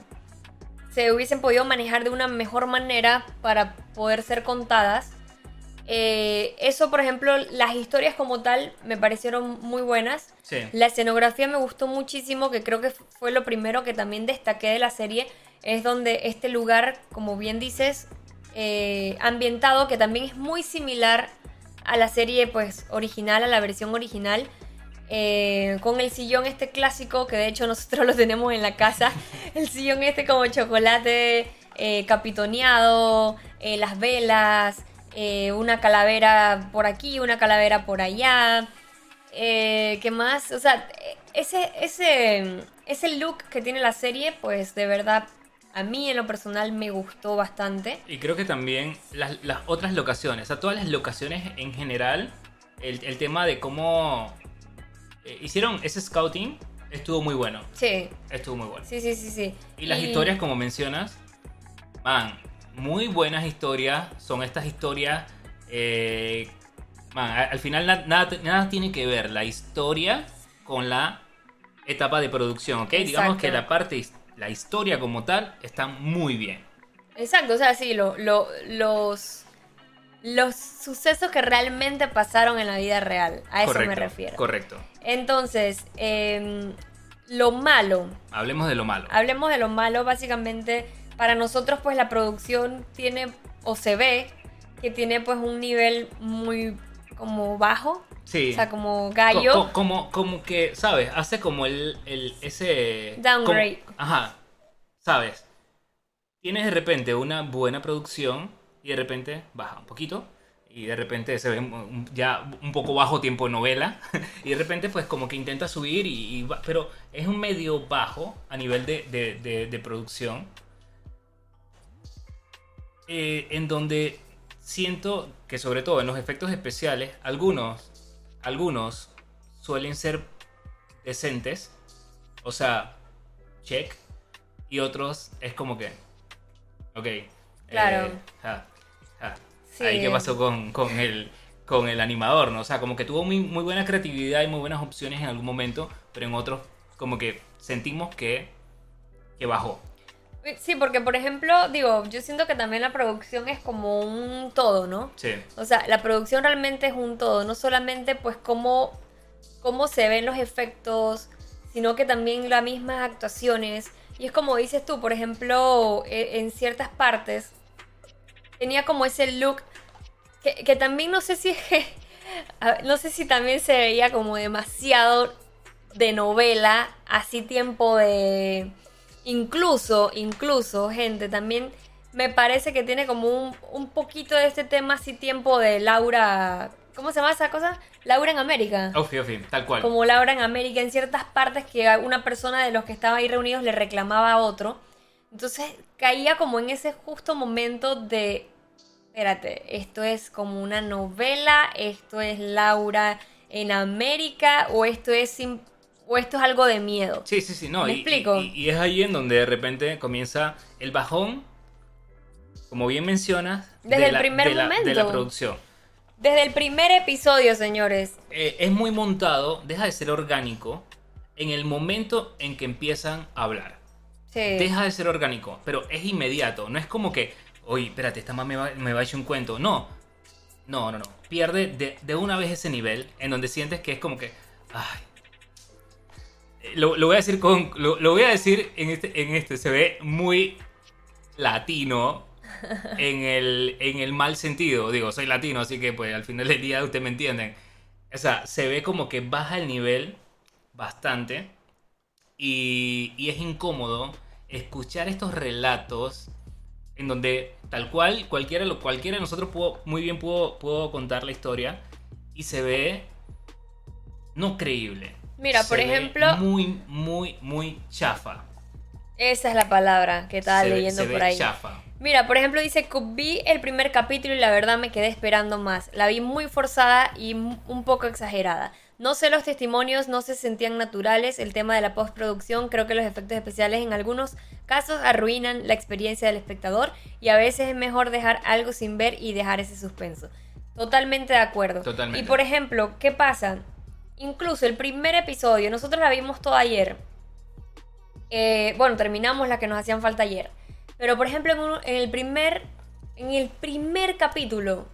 se hubiesen podido manejar de una mejor manera para poder ser contadas. Eh, eso, por ejemplo, las historias como tal me parecieron muy buenas. Sí. La escenografía me gustó muchísimo, que creo que fue lo primero que también destaqué de la serie. Es donde este lugar, como bien dices, eh, ambientado, que también es muy similar a la serie pues original, a la versión original. eh, con el sillón este clásico, que de hecho *laughs* nosotros lo tenemos en la casa. *laughs* El sillón este como chocolate capitoneado, las velas, eh, una calavera por aquí, una calavera por allá. Eh, ¿Qué más? O sea, ese, ese, ese look que tiene la serie, pues de verdad, a mí en lo personal me gustó bastante. Y creo que también las, las otras locaciones, o sea, todas las locaciones en general, el, el tema de cómo eh, hicieron ese scouting estuvo muy bueno. Sí, Estuvo muy bueno. sí, sí, sí, sí. Y las historias, como mencionas, man, muy buenas historias. Son estas historias. eh, man, al final na- nada, nada tiene que ver la historia con la etapa de producción, ¿ok? Digamos que la parte, la historia como tal, está muy bien. Exacto, o sea, sí, lo, lo- los, los sucesos que realmente pasaron en la vida real. A eso correcto, me refiero. Correcto. Entonces, em, lo malo, Hablemos de lo malo. hablemos de lo malo, básicamente, para nosotros pues la producción tiene, o se ve, que tiene pues un nivel muy como bajo, Sí. o sea, como Co- gallo. co- como, como que, ¿sabes? Hace como el, el ese... Downgrade. como- ajá. ¿Sabes? Tienes de repente una buena producción y de repente baja un poquito y de repente se ve ya un poco bajo tiempo de novela *laughs* y de repente pues como que intenta subir y, pero es un medio bajo a nivel de, de- de- de producción eh, en donde siento que sobre todo en los efectos especiales algunos algunos suelen ser decentes. O sea, check. Y otros es como que. Ok. Claro. eh, ja, ja. Sí. Ahí qué pasó con, con el con el animador, ¿no? O sea, como que tuvo muy, muy buena creatividad y muy buenas opciones en algún momento, pero en otros como que sentimos que, que bajó. Sí, porque por ejemplo, digo, yo siento que también la producción es como un todo, ¿no? Sí. O sea, la producción realmente es un todo, no solamente pues cómo, cómo se ven los efectos, sino que también las mismas actuaciones. Y es como dices tú, por ejemplo, e- en ciertas partes tenía como ese look que, que también no sé si es que- *laughs* no sé si también se veía como demasiado de novela, así tiempo de incluso, incluso, gente, también me parece que tiene como un, un poquito de este tema así tiempo de Laura, ¿cómo se llama esa cosa? Laura en América. Ofi, ofi, tal cual. Como Laura en América, en ciertas partes que una persona de los que estaba ahí reunidos le reclamaba a otro. Entonces caía como en ese justo momento de, espérate, esto es como una novela, esto es Laura en América o esto es, o esto es algo de miedo. Sí, sí, sí, no. ¿Me y, explico? Y, y es ahí en donde de repente comienza el bajón, como bien mencionas, Desde de el la, primer de la- de la momento. producción. Desde el primer episodio, señores. Eh, es muy montado, deja de ser orgánico en el momento en que empiezan a hablar. Sí. Deja de ser orgánico, pero es inmediato. No es como que, oye, espérate, esta más me va, me va a echar un cuento. No, no, no, no. Pierde de, de una vez ese nivel en donde sientes que es como que, ay. Lo, lo voy a decir con, lo, lo voy a decir en este, en este, se ve muy latino *laughs* en el, en el mal sentido. Digo, soy latino, así que pues al final del día ustedes me entienden. O sea, se ve como que baja el nivel bastante y, y es incómodo escuchar estos relatos en donde tal cual cualquiera, cualquiera de nosotros pudo, muy bien pudo, pudo contar la historia y se ve no creíble. Mira, Se por ejemplo- Muy, muy, muy chafa. Esa es la palabra que estaba Se ve- leyendo ve por ahí. chafa. Mira, por ejemplo, dice vi el primer capítulo y la verdad me quedé esperando más. La vi muy forzada y un poco exagerada. No sé los testimonios, no se sentían naturales. El tema de la postproducción, creo que los efectos especiales en algunos casos arruinan la experiencia del espectador y a veces es mejor dejar algo sin ver y dejar ese suspenso. Totalmente de acuerdo. Totalmente. Y por ejemplo, ¿qué pasa? Incluso el primer episodio, nosotros la vimos todo ayer. Eh, bueno, terminamos las que nos hacían falta ayer. Pero por ejemplo, en el primer. En el primer capítulo.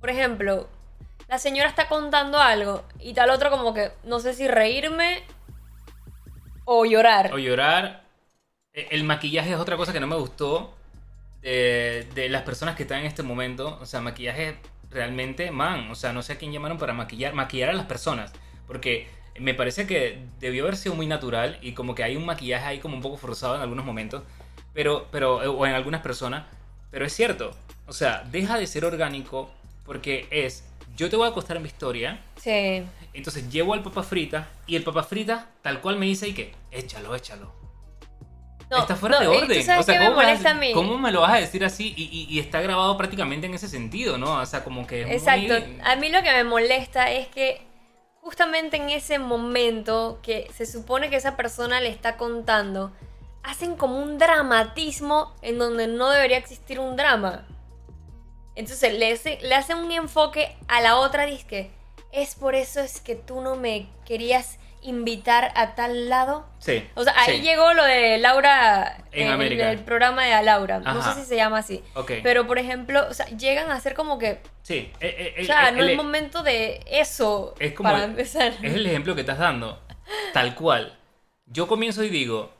Por ejemplo, la señora está contando algo. Y tal otro como que. No sé si reírme. O llorar. O llorar. E- El maquillaje es otra cosa que no me gustó de, de las personas que están en este momento. O sea, maquillaje realmente, man. O sea, no sé a quién llamaron para maquillar, maquillar a las personas. Porque me parece que debió haber sido muy natural y como que hay un maquillaje ahí como un poco forzado en algunos momentos. Pero, pero, o en algunas personas. Pero es cierto. O sea, deja de ser orgánico porque es, yo te voy a contar mi historia. Sí. Entonces llevo al papa frita y el papa frita tal cual me dice y que échalo, échalo. No, está fuera no, de ¿y tú orden. O sea, ¿cómo, me vas- cómo lo vas a decir así? Y, y- y está grabado prácticamente en ese sentido, ¿no? O sea, como que... es Exacto. muy- A mí lo que me molesta es que justamente en ese momento que se supone que esa persona le está contando, hacen como un dramatismo en donde no debería existir un drama. Entonces le, hace- le hacen un enfoque a la otra disque. Es por eso es que tú no me querías invitar a tal lado. Sí. O sea, ahí sí. llegó lo de Laura En el- América. el programa de Laura. No sé si se llama así. Ok. Pero por ejemplo, o sea, llegan a ser como que Sí. eh, eh, o el- sea, el- no el- es momento de eso es como para empezar. Es el ejemplo que estás dando. Tal cual. Yo comienzo y digo,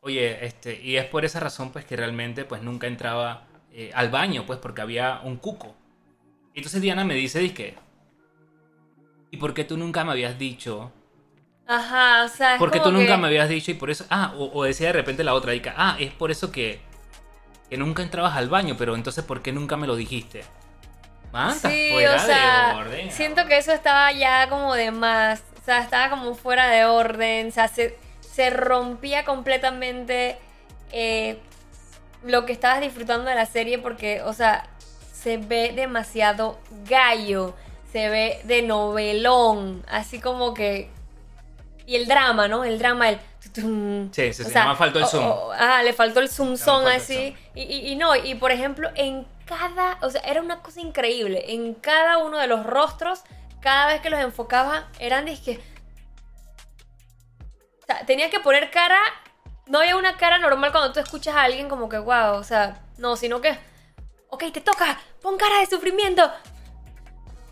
oye, este, y es por esa razón pues que realmente pues nunca entraba eh, al baño, pues porque había un cuco. Entonces Diana me dice, dizque, ¿y por qué tú nunca me habías dicho? Ajá, o sea, es Porque tú nunca que- me habías dicho y por eso, ah, o, o decía de repente la otra, dica, ah, es por eso que, que nunca entrabas al baño, pero entonces ¿por qué nunca me lo dijiste? Man, estás Sí, fuera o sea, de orden. siento que eso estaba ya como de más, o sea, estaba como fuera de orden, o sea, se, se rompía completamente eh, lo que estabas disfrutando de la serie porque, o sea, se ve demasiado gallo, se ve de novelón, así como que y el drama, ¿no? El drama, el... Sí, O sí, sea, faltó el zoom. ah, le faltó el zoom son así. Y, y- y no, y por ejemplo, en cada, o sea, era una cosa increíble. En cada uno de los rostros, cada vez que los enfocaba, eran que O sea, tenía que poner cara. No había una cara normal cuando tú escuchas a alguien como que, wow, o sea, no, sino que. Ok, te toca, pon cara de sufrimiento.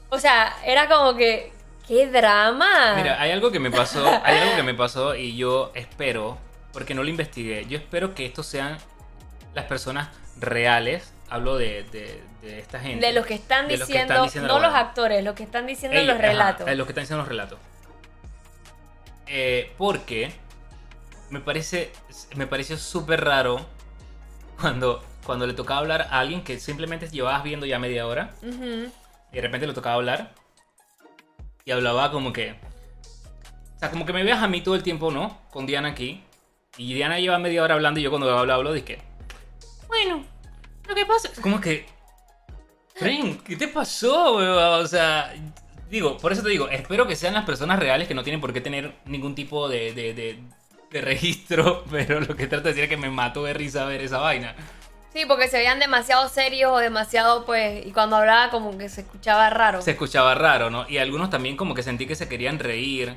O sea, era como que. ¡Qué drama! Mira, hay algo que me pasó, hay algo que me pasó y yo espero, porque no lo investigué, yo espero que estos sean las personas reales, hablo de, de, de esta gente. de los que están de los que diciendo, están diciendo no los actores, los que están diciendo Ey, los ajá, relatos. eh, los que están diciendo los relatos. Eh, porque me parece, me pareció súper raro cuando, cuando le tocaba hablar a alguien que simplemente llevabas viendo ya media hora y de repente le tocaba hablar y hablaba como que o sea como que me veas a mí todo el tiempo no con Diana aquí. Y Diana lleva media hora hablando y yo cuando hablo hablo dije bueno lo que pasa como que Fren, ¿qué te pasó o sea digo por eso te digo espero que sean las personas reales que no tienen por qué tener ningún tipo de, de, de- de registro *laughs* pero lo que trato de decir es que me mato de risa ver esa vaina Sí, porque se veían demasiado serios o demasiado, pues, y cuando hablaba como que se escuchaba raro. se escuchaba raro, ¿no? Y algunos también como que sentí que se querían reír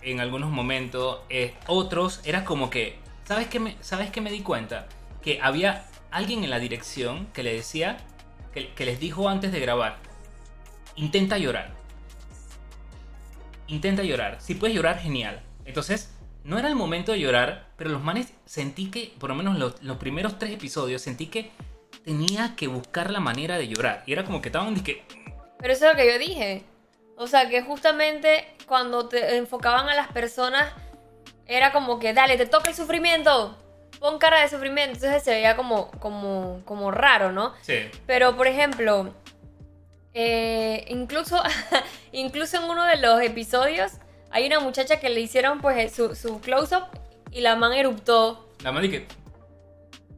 en algunos momentos. Eh, otros era como que, ¿sabes qué, me, ¿sabes qué me di cuenta? Que había alguien en la dirección que le decía, que, que les dijo antes de grabar, intenta llorar. Intenta llorar. Si puedes llorar, genial. Entonces, no era el momento de llorar, pero los manes sentí que, por lo menos los, los primeros tres episodios, sentí que tenía que buscar la manera de llorar. Y era como que estaban, que Pero eso es lo que yo dije. O sea, que justamente cuando te enfocaban a las personas, era como que, dale, te toca el sufrimiento. Pon cara de sufrimiento. Entonces se veía como, como, como raro, ¿no? Sí. Pero, por ejemplo, eh, incluso, *laughs* incluso en uno de los episodios, hay una muchacha que le hicieron pues su, su close-up y la man eruptó. La man que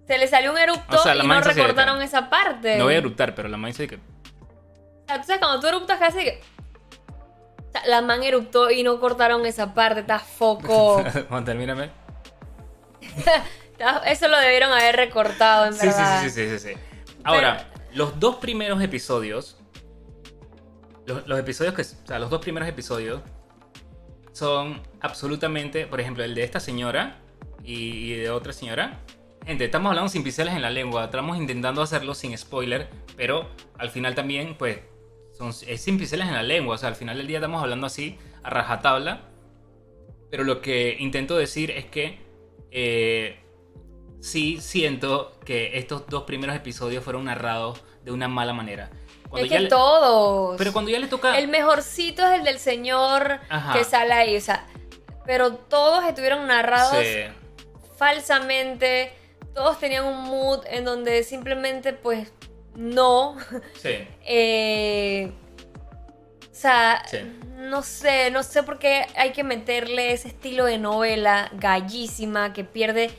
Se le salió un erupto O sea, la y no recortaron esa parte. no voy a eruptar, pero la man dice que. O sea, tú sabes, cuando tú eruptas casi que... O sea, la man eruptó y no cortaron esa parte, está foco. *laughs* Juan, termíname. Eso lo debieron haber recortado, en Sí, sí, verdad. sí, sí, sí, sí, sí. Ahora, los dos primeros episodios. Los, los episodios que. O sea, los dos primeros episodios son absolutamente. Por ejemplo, el de esta señora y, de otra señora. Gente, estamos hablando sin pinceles en la lengua. Estamos intentando hacerlo sin spoiler. Pero al final también, pues. Son, es sin pinceles en la lengua. O sea, al final del día estamos hablando así, a rajatabla. Pero lo que intento decir es que. eh, sí siento que estos dos primeros episodios fueron narrados de una mala manera. Cuando Es que le- todos. Pero cuando ya le toca... El mejorcito es el del señor Ajá. que sale ahí, o sea, pero todos estuvieron narrados Sí, falsamente, todos tenían un mood en donde simplemente pues no, sí. *laughs* eh, o sea, Sí. no sé, no sé por qué hay que meterle ese estilo de novela gallísima que pierde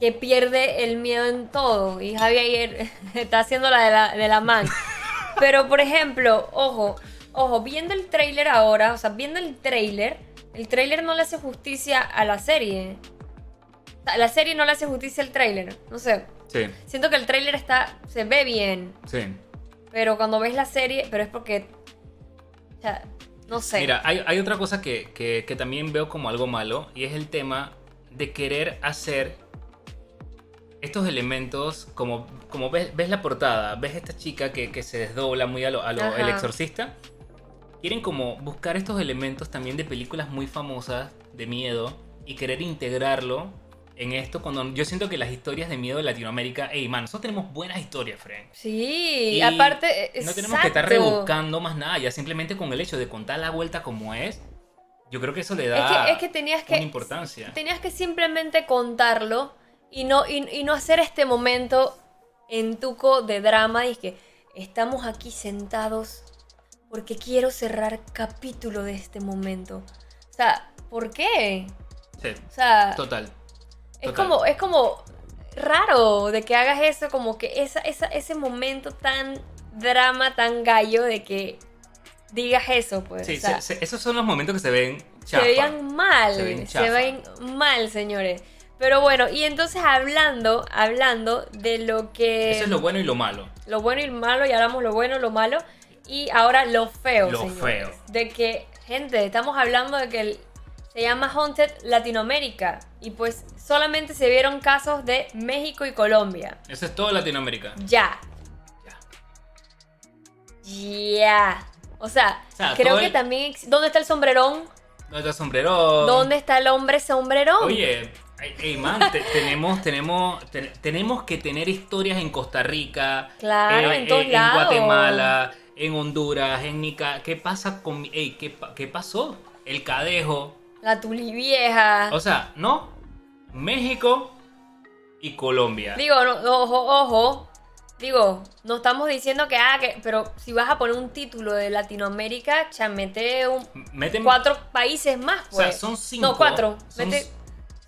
que pierde el miedo en todo y Javi ayer *laughs* está haciendo la de la, de la man. *laughs* Pero por ejemplo, ojo, ojo, viendo el tráiler ahora, o sea, viendo el tráiler, el tráiler no le hace justicia a la serie. O sea, la serie no le hace justicia al tráiler, no sé. Sí, Siento que el tráiler está se ve bien, sí. pero cuando ves la serie, pero es porque o sea, no sé. Mira, hay, hay otra cosa que, que- que también veo como algo malo y es el tema de querer hacer estos elementos como, como ves, ves la portada, ves esta chica que, que se desdobla muy a lo, a lo Ajá. el exorcista. Quieren como buscar estos elementos también de películas muy famosas de miedo y querer integrarlo en esto cuando yo siento que las historias de miedo de Latinoamérica, hey man, nosotros tenemos buenas historias, Frank. Sí, Y aparte No tenemos que estar rebuscando más nada, ya simplemente con el hecho de contar la vuelta como es, yo creo que eso le Es da que, es que tenías que una importancia. tenías que simplemente contarlo y no, y, y no hacer este momento en tuco de drama y que estamos aquí sentados porque quiero cerrar capítulo de este momento. O sea, ¿por qué? Sí, O sea, total. es total. como, es como raro de que hagas eso, como que esa, esa, ese momento tan drama, tan gallo de que digas eso, pues. Sí, o sea, se- se- esos son los momentos que se ven chafa. se veían mal, Se ven se chafa. ven mal, señores. Pero bueno, y entonces hablando, hablando de lo que... Eso es lo bueno y lo malo. lo bueno y lo malo, y hablamos lo bueno, lo malo, y ahora lo feo. Lo señores. feo. De que, gente, estamos hablando de que el- se llama Haunted Latinoamérica, y pues solamente se vieron casos de México y Colombia. Eso es todo Latinoamérica. Ya, Ya. ya. O sea, O sea, creo que el- también... ¿Dónde está el sombrerón? ¿Dónde está el sombrero? ¿Dónde está el hombre sombrerón? Oye, ey, ey, man, te- tenemos, tenemos, te- tenemos que tener historias en Costa Rica, Claro, en todos en lados. Guatemala, en Honduras, en Nica. ¿Qué pasa con mi- ey, ¿qué, qué pasó? El cadejo. La tuli vieja. O sea, no, México y Colombia. Digo, no, ojo, ojo. Digo, no estamos diciendo que, ah, que, pero si vas a poner un título de Latinoamérica, chamete un, Meten- cuatro países más, O sea, pues. son cinco. No, cuatro. Son- Mete-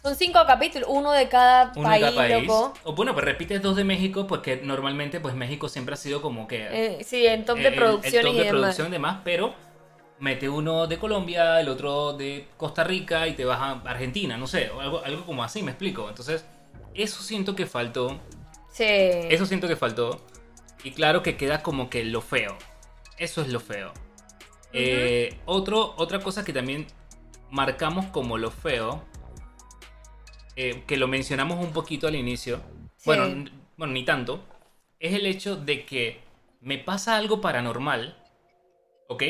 Son, cinco capítulos, uno de cada uno país, de cada país. loco. O bueno, pues repites dos de México porque normalmente pues México siempre ha sido como que Eh, sí, en top de el- el producciones top y de demás. producción y demás, pero mete uno de Colombia, el otro de Costa Rica y te vas a Argentina, no sé, o algo, algo como así, me explico. Entonces, eso siento que faltó, Sí. eso siento que faltó. Y claro que queda como que lo feo. Eso es lo feo. Eh, otro, otra cosa que también marcamos como lo feo, eh, que lo mencionamos un poquito al inicio, Sí. bueno, bueno, ni tanto, es el hecho de que me pasa algo paranormal, ¿ok?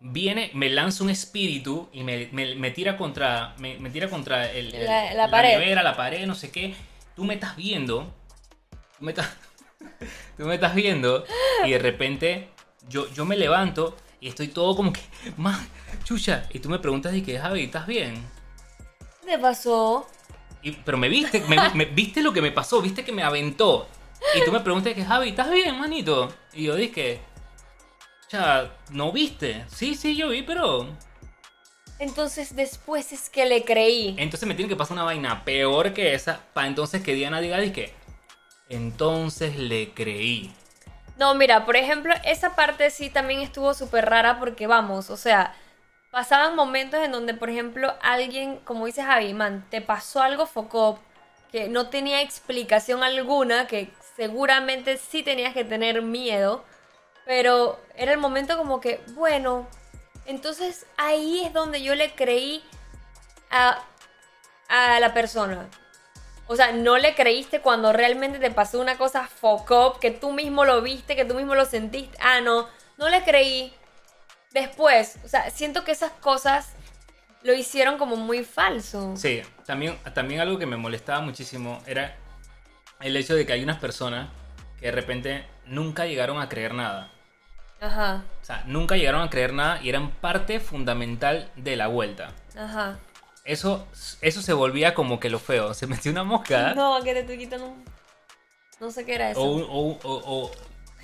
Viene, me lanza un espíritu y me, me- me tira contra, me, me tira contra el, el- La- la pared. nevera, la pared, no sé qué. Tú me estás viendo, tú me estás, *laughs* tú me estás viendo y de repente yo, yo me levanto y estoy todo como que, más, chucha, y tú me preguntas de que, Javi, ¿estás bien? ¿Qué te pasó? Y- pero me viste, me, me- viste lo que me pasó, viste que me aventó. Y tú me preguntas que, Javi, ¿estás bien, manito? Y yo dije, ya, ¿no viste? Sí, sí, yo vi, pero... Entonces después es que le creí. Entonces me tiene que pasar una vaina peor que esa, para entonces que Diana diga, que entonces le creí. No, mira, por ejemplo, esa parte sí también estuvo súper rara porque vamos, o sea, pasaban momentos en donde, por ejemplo, alguien, como dice Javi, te pasó algo focop que no tenía explicación alguna, que seguramente sí tenías que tener miedo, pero era el momento como que, bueno, entonces ahí es donde yo le creí a, a la persona. O sea, no le creíste cuando realmente te pasó una cosa focop, que tú mismo lo viste, que tú mismo lo sentiste. Ah, no, no le creí. Después, o sea, siento que esas cosas lo hicieron como muy falso. Sí, también, también algo que me molestaba muchísimo era el hecho de que hay unas personas que de repente nunca llegaron a creer nada. Ajá, O sea, nunca llegaron a creer nada y eran parte fundamental de la vuelta. ajá. Eso, eso se volvía como que lo feo. Se metió una mosca. No, que te quitando un... No sé qué era eso. O, o- o-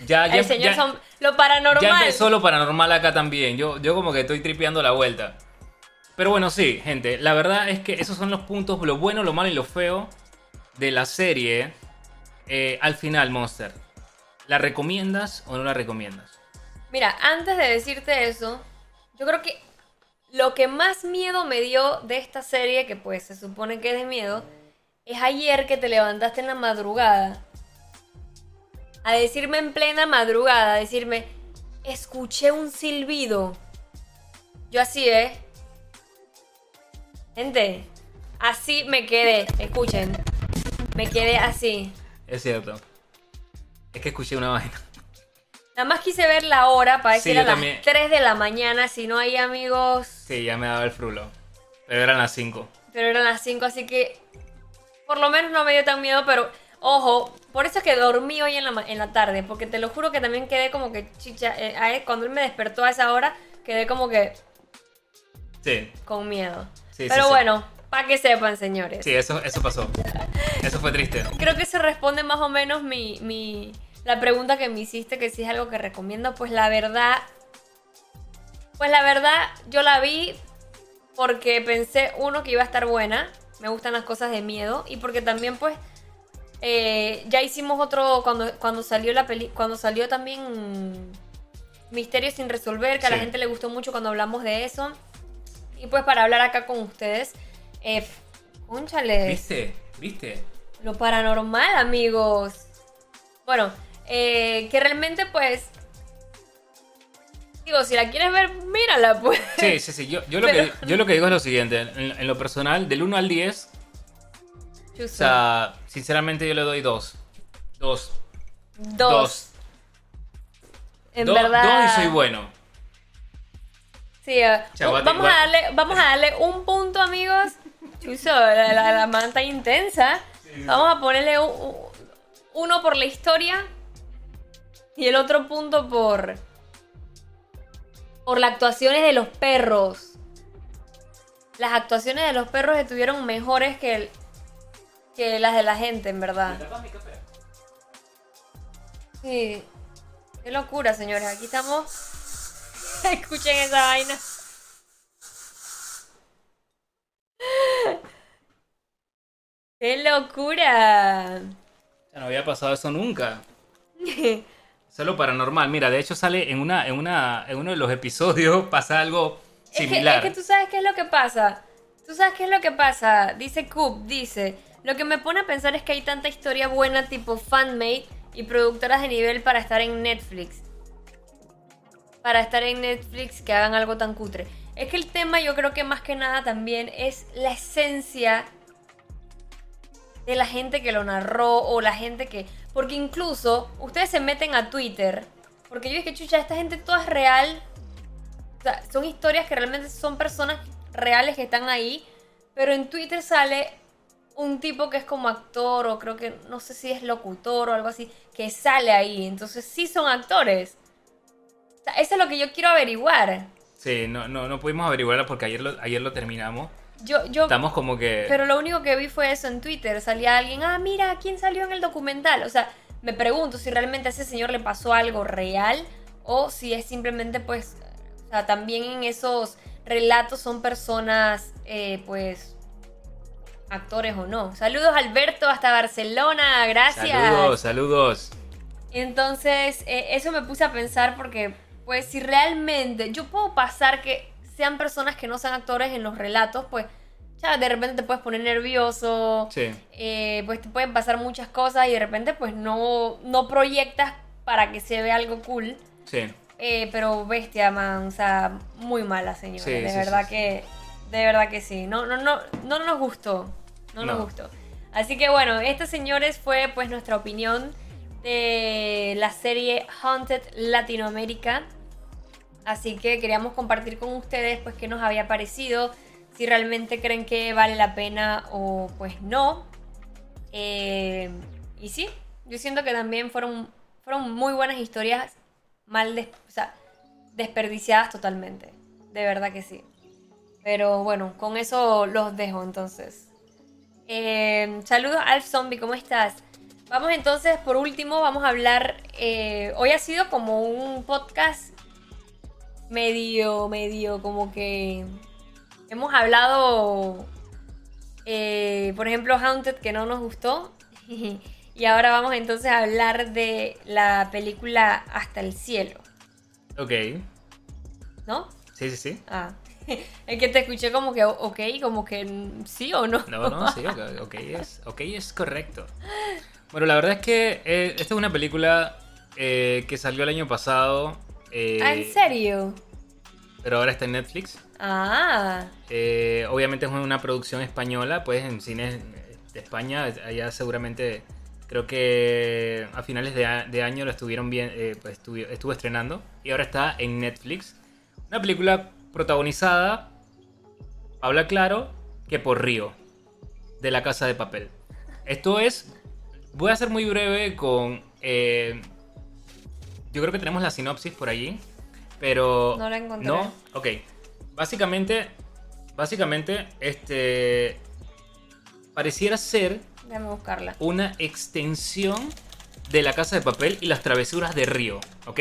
ya, ya, El señor ya- son... Lo paranormal. ya empezó lo paranormal acá también. Yo, yo como que estoy tripeando la vuelta. Pero bueno, sí, gente. La verdad es que esos son los puntos, lo bueno, lo malo y lo feo de la serie. Eh, al final, Monster. ¿La recomiendas o no la recomiendas? Mira, antes de decirte eso, yo creo que lo que más miedo me dio de esta serie, que pues se supone que es de miedo, es ayer que te levantaste en la madrugada a decirme en plena madrugada, a decirme, escuché un silbido. Yo así, ¿eh? Gente, así me quedé, escuchen, me quedé así. Es cierto. Es que escuché una vaina. Nada más quise ver la hora para Sí, decir yo a las también. 3 de la mañana, si no hay amigos, Sí, ya me daba el frulo. Pero eran las 5. pero eran las 5, así que por lo menos no me dio tan miedo, pero ojo, por eso es que dormí hoy en la, en la tarde, porque te lo juro que también quedé como que chicha, eh, a él- cuando él me despertó a esa hora, quedé como que Sí, con miedo. Sí, sí, pero sí. bueno, para que sepan, señores. sí, eso, eso pasó. Eso fue triste. Creo que se responde más o menos mi, mi- la pregunta que me hiciste, que si es algo que recomiendo, pues la verdad, pues la verdad yo la vi porque pensé, uno, que iba a estar buena, me gustan las cosas de miedo, y porque también pues eh, ya hicimos otro, cuando, cuando salió la peli, cuando salió también Misterio sin resolver, que a la gente le gustó mucho cuando hablamos de eso. Y pues para hablar acá con ustedes, eh, ¿Viste? ¿Viste? lo paranormal, amigos. Bueno, eh, que realmente pues... Digo, si la quieres ver, mírala pues. Sí, sí, sí. Yo, yo, lo, Pero- que, yo lo que digo es lo siguiente. En, en lo personal, del 1 al 10, o sea, sinceramente yo le doy 2. 2. dos. dos. En Do- verdad. Dos y soy bueno. Sí, eh, vamos, a darle, vamos a darle un punto, amigos. Chuzo, la, la, la manta intensa. Vamos a ponerle un- un- uno por la historia y el otro punto por por las actuaciones de los perros. Las actuaciones de los perros estuvieron mejores que, el- que las de la gente, en verdad. Sí. Qué locura, señores. Aquí estamos. *laughs* Escuchen esa vaina. *laughs* ¡Qué locura! Ya no había pasado eso nunca. *laughs* Solo paranormal. Mira, de hecho sale en una, en una, en uno de los episodios pasa algo Es que, similar. es que tú sabes qué es lo que pasa. Tú sabes qué es lo que pasa. Dice Coop, dice. Lo que me pone a pensar es que hay tanta historia buena tipo fanmade y productoras de nivel para estar en Netflix. Para estar en Netflix que hagan algo tan cutre. Es que el tema yo creo que más que nada también es la esencia de la gente que lo narró o la gente que... Porque incluso ustedes se meten a Twitter. Porque yo dije, chucha, esta gente toda es real. O sea, son historias que realmente son personas reales que están ahí. Pero en Twitter sale un tipo que es como actor o creo que no sé si es locutor o algo así. Que sale ahí. Entonces sí son actores. O sea, eso es lo que yo quiero averiguar. Sí, no, no, no pudimos averiguarlo porque ayer lo, ayer lo terminamos. Yo, yo, Estamos como que... Pero lo único que vi fue eso en Twitter. Salía alguien, ah, mira, ¿quién salió en el documental? O sea, me pregunto si realmente a ese señor le pasó algo real o si es simplemente, pues, o sea, también en esos relatos son personas, eh, pues, actores o no. Saludos, Alberto, hasta Barcelona, gracias. Saludos, saludos. Entonces, eh, eso me puse a pensar porque, pues, si realmente yo puedo pasar que sean personas que no sean actores en los relatos, pues, ya de repente te puedes poner nervioso, Sí. eh, pues te pueden pasar muchas cosas y de repente, pues, no, no proyectas para que se vea algo cool. Sí. Eh, pero bestia, man, o sea, muy mala, señora. Sí, de sí, verdad que, de verdad que sí. No, no, no, no nos gustó. No, nos No. gustó. Así que bueno, esta señores fue pues nuestra opinión de la serie Haunted Latinoamérica. Así que queríamos compartir con ustedes pues qué nos había parecido, si realmente creen que vale la pena o pues no. Eh, y sí, yo siento que también fueron, fueron muy buenas historias, mal des- o sea, desperdiciadas totalmente. De verdad que sí. Pero bueno, con eso los dejo entonces. Eh, saludos Alf Zombie, ¿cómo estás? Vamos entonces, por último, vamos a hablar. eh, hoy ha sido como un podcast medio, medio, como que hemos hablado, eh, por ejemplo, Haunted, que no nos gustó. *laughs* y ahora vamos entonces a hablar de la película Hasta el cielo, Ok. ¿no? Sí, sí, sí. Ah, *laughs* es que te escuché como que ok, como que sí o no. No, no, sí, ok, es, ok es correcto. Bueno, la verdad es que eh, esta es una película eh, que salió el año pasado. eh, Ah, ¿En serio? Pero ahora está en Netflix. Ah, Eh, obviamente es una producción española, pues en cines de España, allá seguramente creo que a finales de, a- de año lo estuvieron bien, pues estuvo, estuvo estrenando y ahora está en Netflix. Una película protagonizada, habla claro, que por Río, de la Casa de Papel. Esto es, voy a ser muy breve con, eh, yo creo que tenemos la sinopsis por allí, pero No la encontré. No, ok. Básicamente, básicamente, este pareciera ser déjame buscarla. una extensión de la Casa de Papel y las travesuras de Río, ¿ok?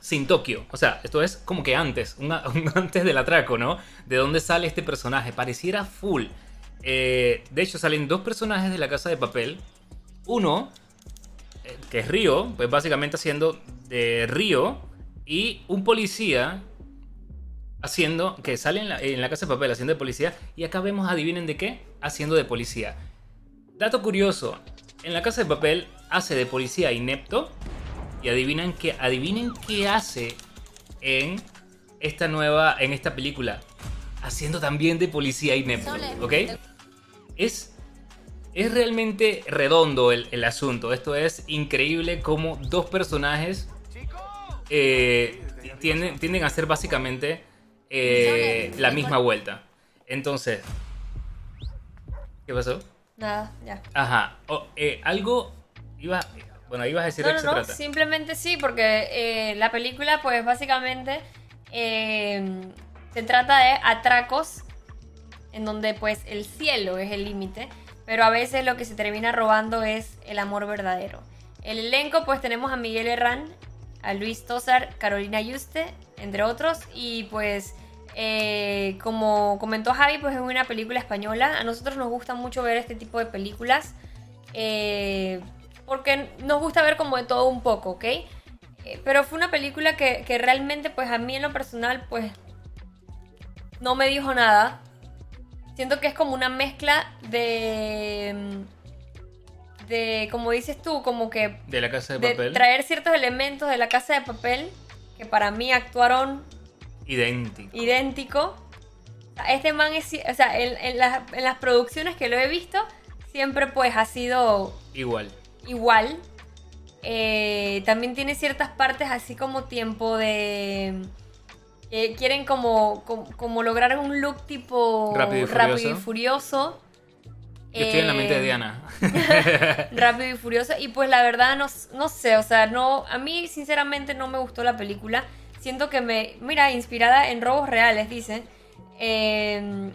Sin Tokio. O sea, esto es como que antes, *laughs* un, antes del atraco, ¿no? De dónde sale este personaje. Pareciera full. Eh, de hecho, salen dos personajes de la Casa de Papel. Uno, eh, que es Río, pues básicamente haciendo de Río. Y un policía haciendo, que sale en la, en la casa de papel haciendo de policía, y acá vemos, adivinen de qué, haciendo de policía. Dato curioso, en la casa de papel hace de policía inepto, y adivinen qué, adivinen qué hace en esta nueva, en esta película, haciendo también de policía inepto, ¿ok? Es, es realmente redondo el, el asunto, esto es increíble como dos personajes eh, tienden, tienden a hacer básicamente eh, la misma vuelta. Entonces, ¿qué pasó? Nada, ya. Ajá, o, eh, algo iba, bueno, ibas a decir No, de no, qué no, se trata. simplemente sí, porque eh, la película, pues básicamente eh, se trata de atracos en donde pues el cielo es el límite, pero a veces lo que se termina robando es el amor verdadero. El elenco, pues tenemos a Miguel Herrán, a Luis Tosar, Carolina Yuste, entre otros, y pues eh, como comentó Javi, pues es una película española. A nosotros nos gusta mucho ver este tipo de películas. eh, porque nos gusta ver como de todo un poco, ¿ok? Eh, pero fue una película que, que realmente, pues a mí en lo personal, pues no me dijo nada. Siento que es como una mezcla de... mm, De, como dices tú, como que De la casa de de papel, traer ciertos elementos de la casa de papel que para mí actuaron idéntico. idéntico. Este man es, o sea, en, en las, en las producciones que lo he visto, siempre pues ha sido Igual. Igual. Eh, también tiene ciertas partes así como tiempo de... quieren como, como, como lograr un look tipo Rápido y Furioso. Furioso. Yo estoy en la mente de Eh, Diana. *laughs* Rápido y Furioso. Y pues la verdad no, no sé, o sea, no, a mí sinceramente no me gustó la película. Siento que me, mira, inspirada en robos reales, dicen. Eh,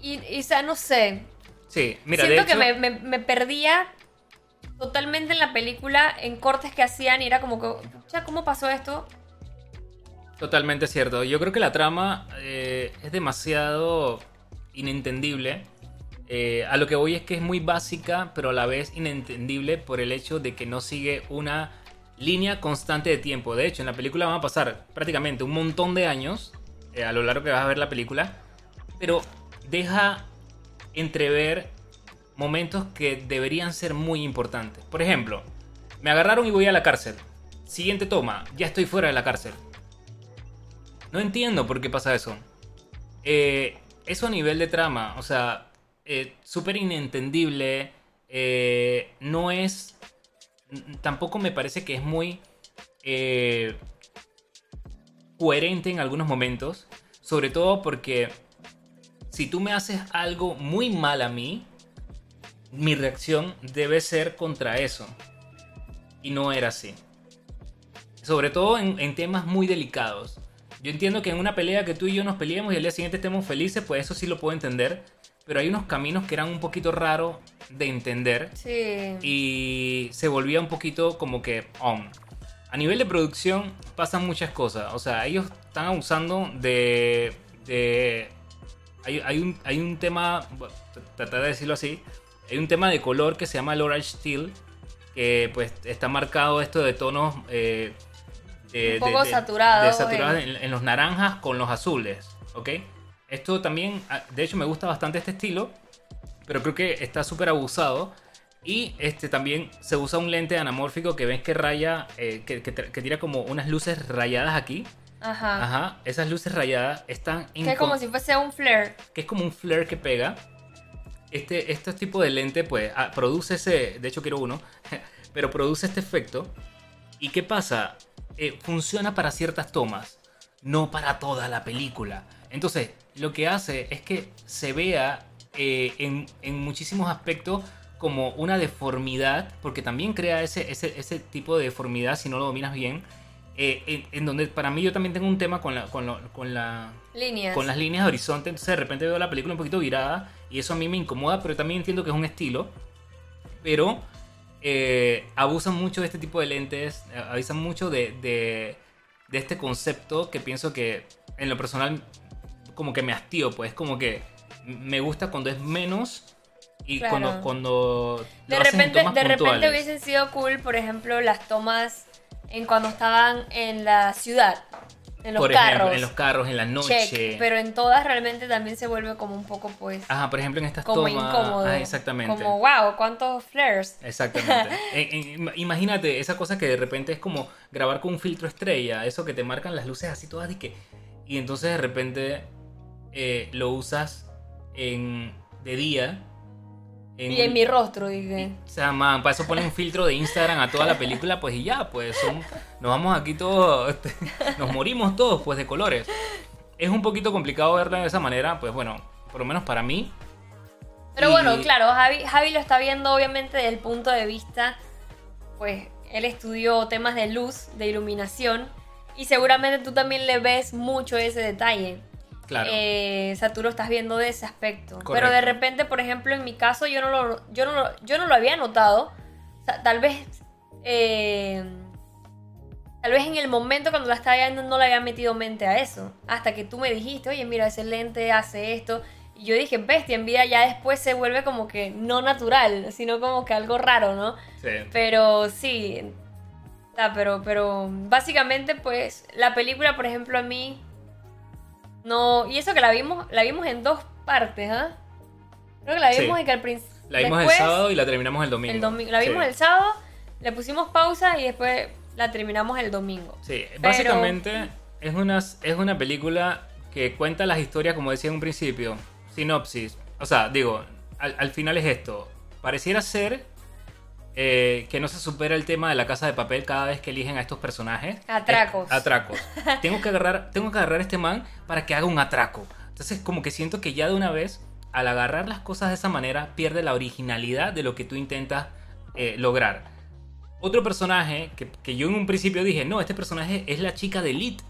y, y, o sea, no sé. Sí, mira, Siento de hecho, que me, me- me perdía totalmente en la película, en cortes que hacían y era como que, "Pucha, ¿cómo pasó esto? Totalmente cierto. Yo creo que la trama eh, es demasiado inentendible. Eh, a lo que voy es que es muy básica, pero a la vez inentendible por el hecho de que no sigue una línea constante de tiempo. De hecho, en la película van a pasar prácticamente un montón de años eh, a lo largo que vas a ver la película, pero deja entrever momentos que deberían ser muy importantes. Por ejemplo, me agarraron y voy a la cárcel. Siguiente toma, ya estoy fuera de la cárcel. No entiendo por qué pasa eso. Eh, eso a nivel de trama, o sea, eh, súper inentendible. eh, no es. Tampoco me parece que es muy eh, coherente en algunos momentos. Sobre todo porque si tú me haces algo muy mal a mí, mi reacción debe ser contra eso. Y no era así. Sobre todo en, en temas muy delicados. Yo entiendo que en una pelea que tú y yo nos peleemos y al día siguiente estemos felices, pues eso sí lo puedo entender. Pero hay unos caminos que eran un poquito raros de entender. Sí. Y se volvía un poquito como que... a nivel de producción pasan muchas cosas. O sea, ellos están abusando de... de hay, hay un, hay un tema, tratar de decirlo así, hay un tema de color que se llama el Orange Steel, que pues está marcado esto de tonos... eh, de- Un poco de- de- saturados, de saturados en, en los naranjas con los azules, ¿ok? Esto también, ah, de hecho me gusta bastante este estilo, pero creo que está súper abusado. Y este también se usa un lente anamórfico que ves que raya, eh, que, que que tira como unas luces rayadas aquí. Ajá. Ajá, esas luces rayadas están Que es como si fuese un flare. que es como un flare que pega. Este, este tipo de lente, pues, ah, produce ese. De hecho, quiero uno. *laughs* Pero produce este efecto. ¿Y qué pasa? Eh, funciona para ciertas tomas, no para toda la película. Entonces, lo que hace es que se vea eh, en, en muchísimos aspectos como una deformidad, porque también crea ese, ese, ese tipo de deformidad si no lo dominas bien. eh, en, en donde para mí yo también tengo un tema con la, con lo- con la, Líneas. con las líneas de horizonte, entonces de repente veo la película un poquito virada y eso a mí me incomoda, pero también entiendo que es un estilo. Pero eh, abusan mucho de este tipo de lentes, eh, abusan mucho de, de, de este concepto que pienso que en lo personal como que me hastío, pues como que me gusta cuando es menos y Claro. cuando, cuando De repente, de repente hubiesen sido cool, por ejemplo, las tomas en cuando estaban en la ciudad. En los por carros. ejemplo, en los carros, en la noche. Check, pero en todas realmente también se vuelve como un poco pues Ajá, por ejemplo, en estas como tomas. incómodo. Ah, exactamente. Como wow, cuántos flares. Exactamente. *laughs* En- en- imagínate esa cosa que de repente es como grabar con un filtro estrella, eso que te marcan las luces así todas y que y entonces de repente eh, lo usas en de día. En Y en mi rostro, dije. o sea, man, para eso ponen un filtro de Instagram a toda la película, pues y ya, pues son, nos vamos aquí todos, este, nos morimos todos, pues de colores. Es un poquito complicado verla de esa manera, pues bueno, por lo menos para mí. Pero Y- bueno, claro, Javi, Javi lo está viendo obviamente desde el punto de vista, pues él estudió temas de luz, de iluminación, y seguramente tú también le ves mucho ese detalle. Claro. Eh, o sea, tú lo estás viendo de ese aspecto. Correcto. Pero de repente, por ejemplo, en mi caso, yo no lo, yo no lo, yo no lo había notado. O sea, tal vez. eh, tal vez en el momento cuando la estaba viendo no le había metido mente a eso. Hasta que tú me dijiste, oye, mira, ese lente hace esto. Y yo dije, bestia, en vida ya después se vuelve como que no natural, sino como que algo raro, ¿no? Sí. Pero sí. Sea, pero, pero básicamente, pues, la película, por ejemplo, a mí. No. Y eso que la vimos, la vimos en dos partes, ¿ah? Creo que la Sí. vimos en que al principio. La vimos el sábado y la terminamos el domingo. el domingo. La vimos Sí. el sábado, le pusimos pausa y después la terminamos el domingo. Sí, Pero- básicamente es una, es una película que cuenta las historias, como decía en un principio, sinopsis. O sea, digo, al, al final es esto. Pareciera ser eh, que no se supera el tema de la casa de papel cada vez que eligen a estos personajes. *laughs* Atracos. Eh, atracos. tengo, que agarrar, tengo que agarrar a este man para que haga un atraco. Entonces, como que siento que ya de una vez, al agarrar las cosas de esa manera, pierde la originalidad de lo que tú intentas eh, lograr. Otro personaje que, que yo en un principio dije, no, este personaje es la chica de Elite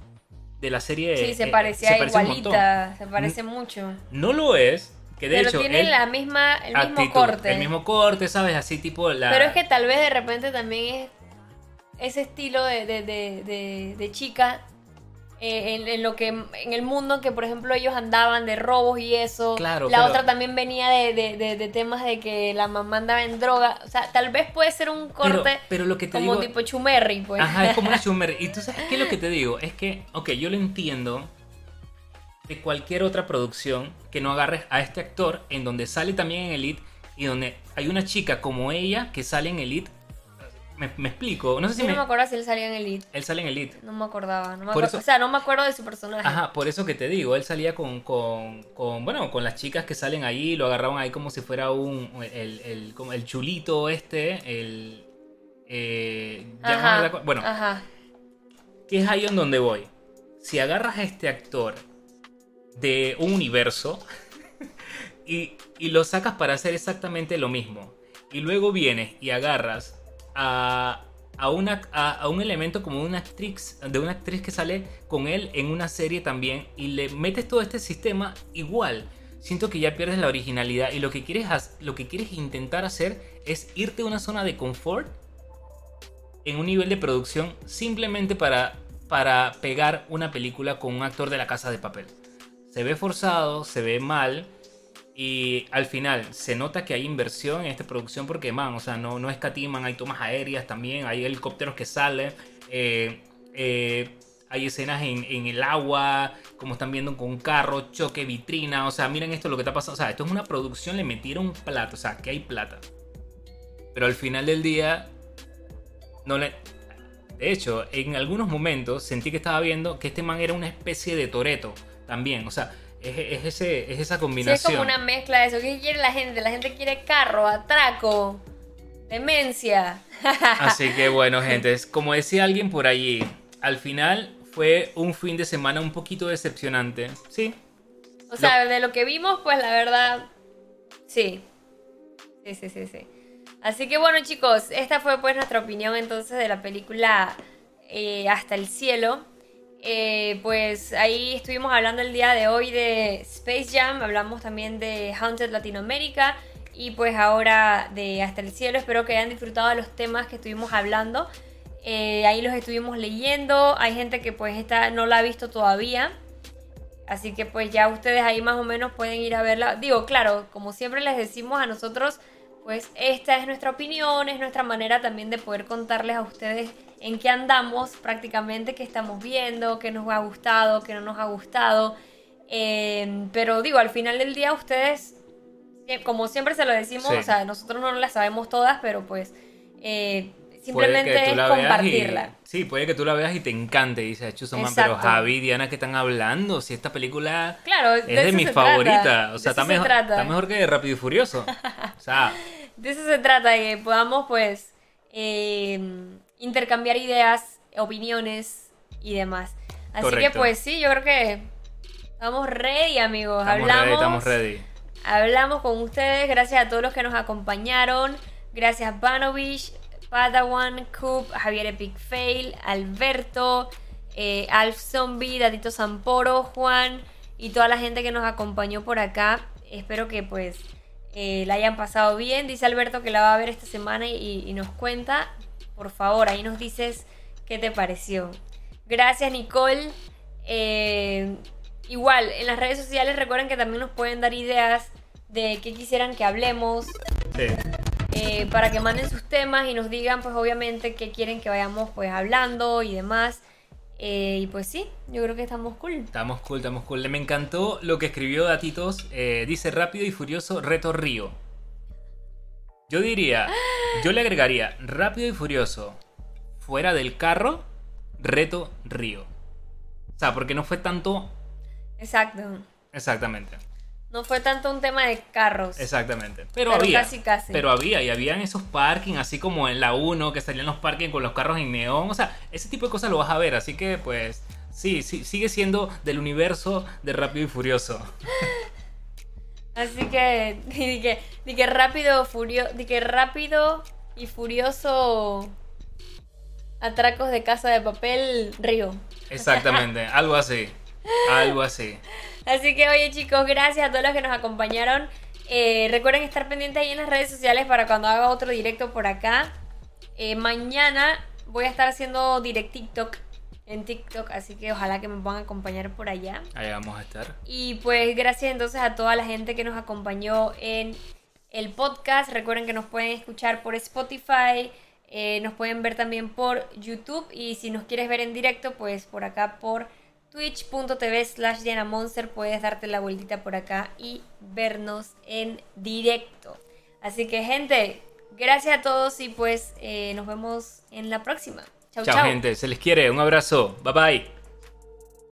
de la serie. Sí, se parecía igualita, se parece mucho. No lo es, que de Pero hecho. tiene él- la misma, el mismo corte. El mismo corte, ¿sabes? Así tipo la. Pero es que tal vez de repente también es ese estilo de, de, de, de- chica eh, en, en lo que en el mundo en que por ejemplo ellos andaban de robos y eso. Claro, La pero- otra también venía de, de- de- de temas de que la mamá andaba en droga. O sea, tal vez puede ser un corte pero lo que te como digo- tipo chumerri, pues. Ajá, es como una *laughs* Schumer. Y tú sabes qué es lo que te digo. Es que, ok, yo lo entiendo de cualquier otra producción que no agarres a este actor en donde sale también en Elite y donde hay una chica como ella que sale en Elite. Me, me explico. No sé si Yo no me- me acuerdo si él salía en Elite. él sale en Elite. No me acordaba. No me acuerdo. eso- O sea, no me acuerdo de su personaje. Ajá, por eso que te digo, él salía con, con, con, bueno, con las chicas que salen ahí, lo agarraban ahí como si fuera un, el, el, como el chulito este, el... eh, ya no Ajá, me acuerdo- bueno, Ajá. que es ahí en donde voy. Si agarras a este actor de un universo y, y lo sacas para hacer exactamente lo mismo, y luego vienes y agarras a, a, una, a, a un elemento como una actriz, de una actriz que sale con él en una serie también, y le metes todo este sistema igual. Siento que ya pierdes la originalidad y lo que quieres, lo que quieres intentar hacer es irte a una zona de confort en un nivel de producción simplemente para, para pegar una película con un actor de la casa de papel. Se ve forzado, se ve mal y al final se nota que hay inversión en esta producción porque, man, o sea, no, no escatiman, hay tomas aéreas también, hay helicópteros que salen, eh, eh, hay escenas en, en el agua, como están viendo con un carro, choque, vitrina, o sea, miren esto lo que está pasando, o sea, esto es una producción, le metieron plata, o sea, que hay plata. Pero al final del día, no. De hecho, en algunos momentos sentí que estaba viendo que este man era una especie de Toreto también. O sea, es, es ese, es esa Sí, es combinación. como una mezcla de eso. ¿Qué quiere la gente? La gente quiere carro, atraco, demencia. *laughs* Así que bueno, gente, es como decía alguien por allí, al final fue un fin de semana un poquito decepcionante. Sí, O sea, de lo que vimos, pues la verdad, sí. Sí, sí, sí, sí. Así que bueno, chicos, esta fue pues nuestra opinión entonces de la película eh, Hasta el Cielo. Eh, pues ahí estuvimos hablando el día de hoy de Space Jam, hablamos también de Haunted Latinoamérica y pues ahora de Hasta el Cielo. Espero que hayan disfrutado de los temas que estuvimos hablando. Eh, ahí los estuvimos leyendo. Hay gente que pues esta no la ha visto todavía. Así que pues ya ustedes ahí más o menos pueden ir a verla. Digo, claro, como siempre les decimos a nosotros, pues esta es nuestra opinión, es nuestra manera también de poder contarles a ustedes en qué andamos prácticamente, qué estamos viendo, qué nos ha gustado, qué no nos ha gustado. Eh, pero digo, al final del día ustedes, eh, como siempre se lo decimos, Sí. o sea, nosotros no las sabemos todas, pero pues eh, simplemente es y- compartirla. sí, puede que tú la veas y te encante. Y dices, "Chuzo, man, Exacto. pero Javi y Diana, ¿qué están hablando? Si esta película Claro, es de de mis favoritas. O sea, está se mejor, trata. está mejor que Rápido y Furioso. O sea, *laughs* De eso se trata, de que podamos pues eh, intercambiar ideas, opiniones y demás. Así que pues sí, yo creo que estamos ready amigos. estamos Hablamos. ready, estamos ready. Hablamos con ustedes, gracias a todos los que nos acompañaron. Gracias Vanovich, Padawan, Coop, Javier Epic Fail, Alberto, eh, Alf Zombie, Datito Zamporo, Juan y toda la gente que nos acompañó por acá. Espero que pues eh, la hayan pasado bien. Dice Alberto que la va a ver esta semana y, y nos cuenta. Por favor, ahí nos dices qué te pareció. Gracias Nicole. Eh, igual, en las redes sociales recuerden que también nos pueden dar ideas de qué quisieran que hablemos, Sí. eh, para que manden sus temas y nos digan pues obviamente qué quieren que vayamos pues hablando y demás. Eh, y pues sí, yo creo que estamos cool. Estamos cool, estamos cool. Me encantó lo que escribió Datitos. eh, dice Rápido y Furioso Reto Río. Yo diría, yo le agregaría Rápido y Furioso fuera del carro, Reto Río. O sea, porque no fue tanto... Exacto. Exactamente. No fue tanto un tema de carros. Exactamente. Pero, Pero había. casi, casi. Pero había. Y habían esos parking, así como en la 1, que salían los parking con los carros en neón. O sea, ese tipo de cosas lo vas a ver. Así que, pues, sí, sí sigue siendo del universo de Rápido y Furioso. *laughs* Así que, *laughs* di que, di que rápido, furio, di que rápido y furioso atracos de casa de papel río. Exactamente. *laughs* algo así. Algo así. Así que oye chicos, gracias a todos los que nos acompañaron. Eh, recuerden estar pendientes ahí en las redes sociales para cuando haga otro directo por acá. Eh, mañana voy a estar haciendo direct TikTok en TikTok, así que ojalá que me puedan acompañar por allá. Ahí vamos a estar. Y pues gracias entonces a toda la gente que nos acompañó en el podcast. Recuerden que nos pueden escuchar por Spotify, eh, nos pueden ver también por YouTube y si nos quieres ver en directo, pues por acá por twitch.tv slash Diana Monster puedes darte la vueltita por acá y vernos en directo. Así que gente, gracias a todos y pues eh, nos vemos en la próxima. Chao, gente. Se les quiere. Un abrazo. Bye bye.